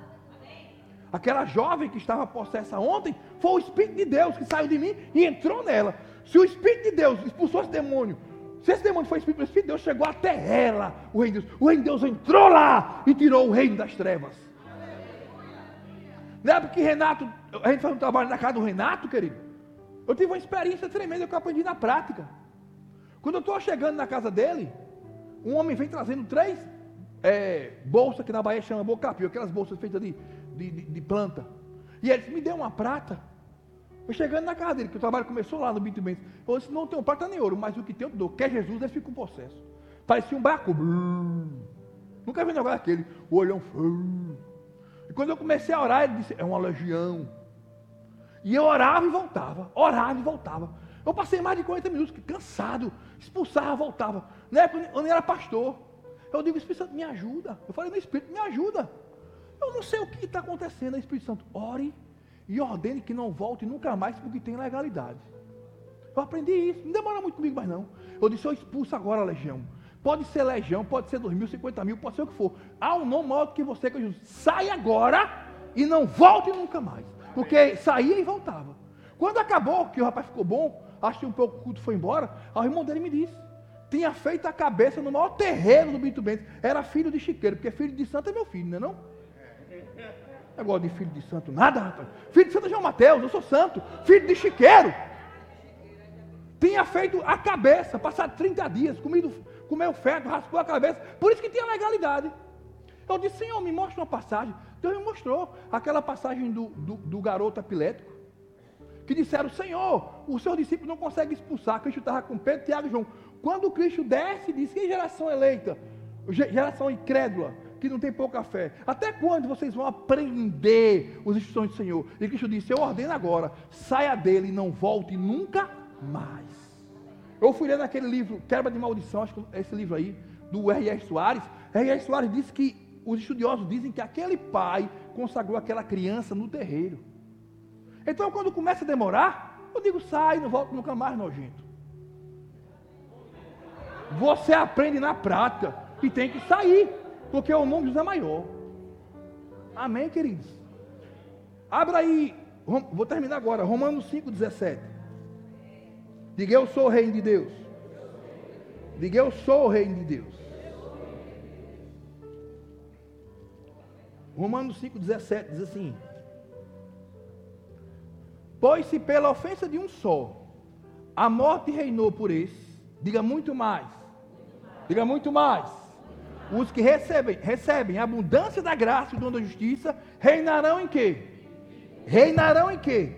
Aquela jovem que estava possessa ontem foi o Espírito de Deus que saiu de mim e entrou nela. Se o Espírito de Deus expulsou esse demônio, se esse demônio foi Espírito, o Espírito de Deus chegou até ela, o reino de Deus. O reino de Deus entrou lá e tirou o reino das trevas. Não é porque Renato, a gente faz um trabalho na casa do Renato, querido. Eu tive uma experiência tremenda que eu aprendi na prática. Quando eu estou chegando na casa dele, um homem vem trazendo três é, bolsas que na Bahia chama bocapio, aquelas bolsas feitas de, de, de, de, planta. E ele disse, me deu uma prata. Eu chegando na casa dele, que o trabalho começou lá no Bito Mendes. Eu disse, não tenho prata nem ouro, mas o que tem eu dou. Quer Jesus, ele fica com processo. Parecia um barco. Nunca vi um negócio daquele. O olhão. E quando eu comecei a orar, ele disse, é uma legião. E eu orava e voltava, orava e voltava. Eu passei mais de 40 minutos, cansado, expulsava, voltava. Na época eu nem era pastor. Eu digo, Espírito Santo, me ajuda. Eu falei, meu Espírito, me ajuda. Eu não sei o que está acontecendo. Aí, Espírito Santo, ore e ordene que não volte nunca mais, porque tem legalidade. Eu aprendi isso. Não demora muito comigo mais não. Eu disse, eu expulso agora a legião. Pode ser legião, pode ser dois mil, cinquenta mil, pode ser o que for. Há um nome maior do que você, que é Jesus. Sai agora e não volte nunca mais. Porque saía e voltava. Quando acabou, que o rapaz ficou bom, que um pouco o culto foi embora, o irmão dele me disse, tinha feito a cabeça no maior terreno do Bito Bento, era filho de chiqueiro, porque filho de santo é meu filho, não é não? Negócio de filho de santo, nada, rapaz. Filho de santo é João Mateus, eu sou santo. Filho de chiqueiro. Tinha feito a cabeça, passado 30 dias, comido, comeu feto, raspou a cabeça. Por isso que tinha legalidade. Eu disse, Senhor, me mostra uma passagem. Deus me mostrou aquela passagem do, do, do garoto epilético que disseram: Senhor, o seu discípulo não consegue expulsar. Cristo estava com Pedro, Tiago e João. Quando Cristo desce, diz: Que geração eleita? Geração incrédula, que não tem pouca fé. Até quando vocês vão aprender os instruções do Senhor? E Cristo disse: Eu ordeno agora, saia dele e não volte nunca mais. Eu fui ler naquele livro, Quebra de Maldição, acho que é esse livro aí, do R.R. Soares. R.R. Soares disse que os estudiosos dizem que aquele pai consagrou aquela criança no terreiro. Então, quando começa a demorar, eu digo, sai, não volto nunca mais, nojento. Você aprende na prática que tem que sair, porque o nome de Deus é maior. Amém, queridos? Abra aí, vou terminar agora, Romanos 5,17. Diga, eu sou o reino de Deus. Diga, eu sou o reino de Deus. Romanos 5,17 diz assim: Pois se pela ofensa de um só a morte reinou por esse, diga muito mais. Diga muito mais. Os que recebem, recebem a abundância da graça e o dom da justiça, reinarão em quê? Reinarão em quê?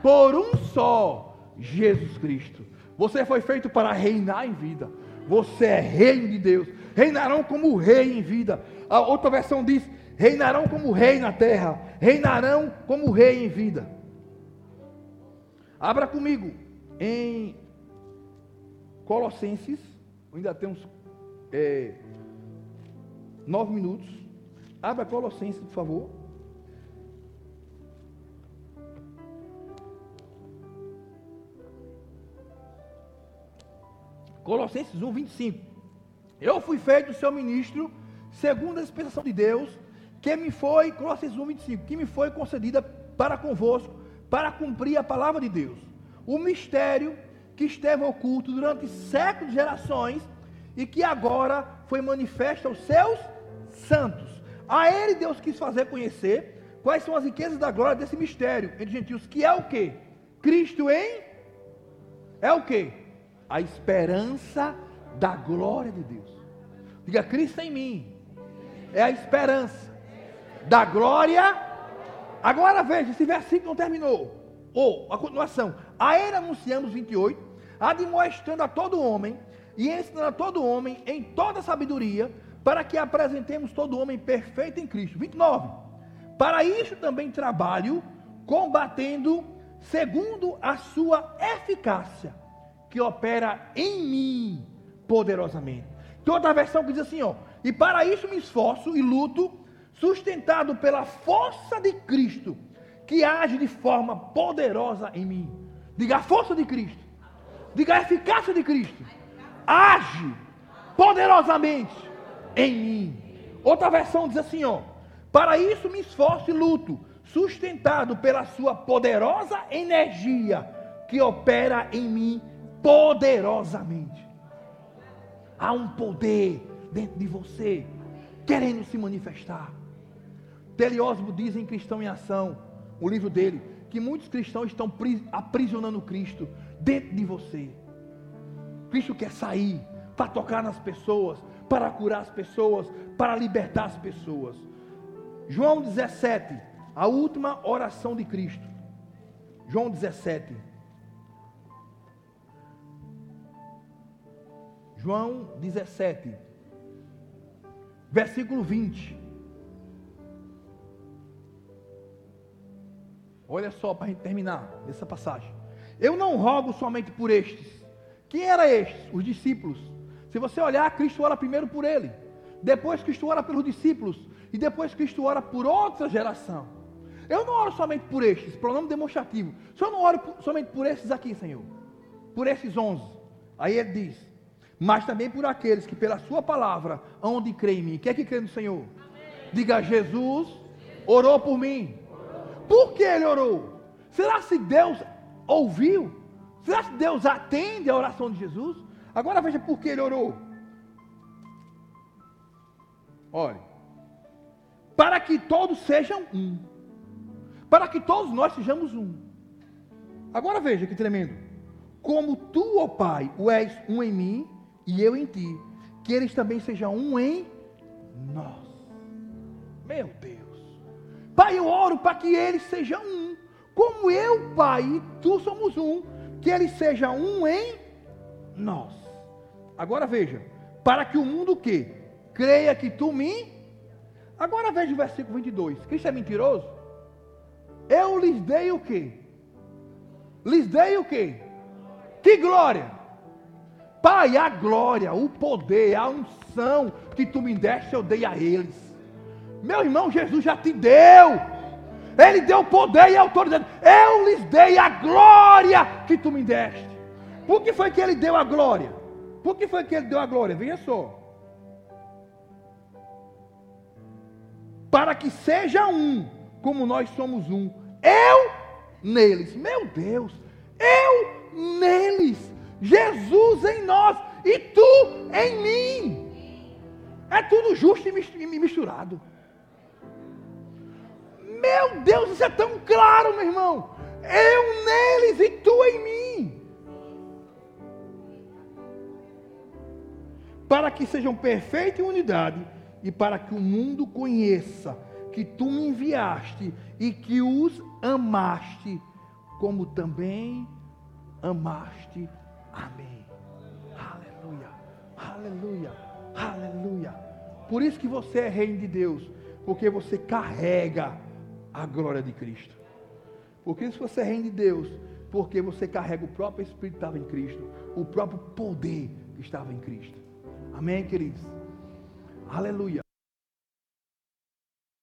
Por um só, Jesus Cristo. Você foi feito para reinar em vida. Você é reino de Deus. Reinarão como rei em vida. A outra versão diz: reinarão como rei na terra. Reinarão como rei em vida. Abra comigo em Colossenses, ainda temos é, nove minutos. Abra Colossenses, por favor. Colossenses 1, 25. Eu fui feito seu ministro, segundo a dispensação de Deus, que me foi, Colossenses 1, 25, que me foi concedida para convosco para cumprir a palavra de Deus. O mistério que esteve oculto durante séculos gerações e que agora foi manifesto aos seus santos. A ele Deus quis fazer conhecer quais são as riquezas da glória desse mistério entre gentios, que é o que? Cristo em é o que? A esperança da glória de Deus. Diga Cristo em mim. É a esperança da glória Agora veja, esse versículo não terminou. Ou, a continuação. A ele anunciamos 28, admoestando a todo homem e ensinando a todo homem em toda sabedoria, para que apresentemos todo homem perfeito em Cristo. 29. Para isso também trabalho, combatendo segundo a sua eficácia, que opera em mim poderosamente. Tem outra versão que diz assim, ó, e para isso me esforço e luto sustentado pela força de Cristo, que age de forma poderosa em mim. Diga a força de Cristo. Diga a eficácia de Cristo. Age poderosamente em mim. Outra versão diz assim, ó: Para isso me esforço e luto, sustentado pela sua poderosa energia que opera em mim poderosamente. Há um poder dentro de você querendo se manifestar. Teliosmo diz em Cristão em Ação, o livro dele, que muitos cristãos estão aprisionando Cristo dentro de você. Cristo quer sair para tocar nas pessoas, para curar as pessoas, para libertar as pessoas. João 17, a última oração de Cristo. João 17. João 17, versículo 20. Olha só para a gente terminar essa passagem. Eu não rogo somente por estes. Quem era estes? Os discípulos. Se você olhar, Cristo ora primeiro por ele. Depois Cristo ora pelos discípulos. E depois Cristo ora por outra geração. Eu não oro somente por estes, pronome demonstrativo. Se eu não oro por, somente por estes aqui, Senhor. Por esses onze. Aí ele diz: Mas também por aqueles que pela sua palavra hão de crer em mim. Quem é que crê no Senhor? Amém. Diga: Jesus orou por mim. Por que ele orou? Será se Deus ouviu? Será que Deus atende a oração de Jesus? Agora veja por que ele orou. Olhe, para que todos sejam um, para que todos nós sejamos um. Agora veja que tremendo. Como tu, ó Pai, o és um em mim e eu em ti, que eles também sejam um em nós. Meu Deus. Pai, eu oro para que eles sejam um. Como eu, Pai, e tu somos um. Que eles sejam um em nós. Agora veja. Para que o mundo que creia que tu me. Agora veja o versículo 22. Cristo é mentiroso? Eu lhes dei o quê? Lhes dei o quê? Que glória! Pai, a glória, o poder, a unção que tu me deste, eu dei a eles. Meu irmão, Jesus já te deu. Ele deu poder e autoridade. Eu lhes dei a glória que tu me deste. Por que foi que ele deu a glória? Por que foi que ele deu a glória? Veja só. Para que seja um, como nós somos um. Eu neles. Meu Deus. Eu neles. Jesus em nós. E tu em mim. É tudo justo e misturado. Meu Deus, isso é tão claro, meu irmão. Eu neles e tu em mim. Para que sejam perfeitos em unidade e para que o mundo conheça que tu me enviaste e que os amaste, como também amaste. Amém. Aleluia. Aleluia. Aleluia. Por isso que você é reino de Deus, porque você carrega a glória de Cristo. Porque se você rende Deus, porque você carrega o próprio Espírito que estava em Cristo, o próprio poder que estava em Cristo. Amém, queridos? Aleluia.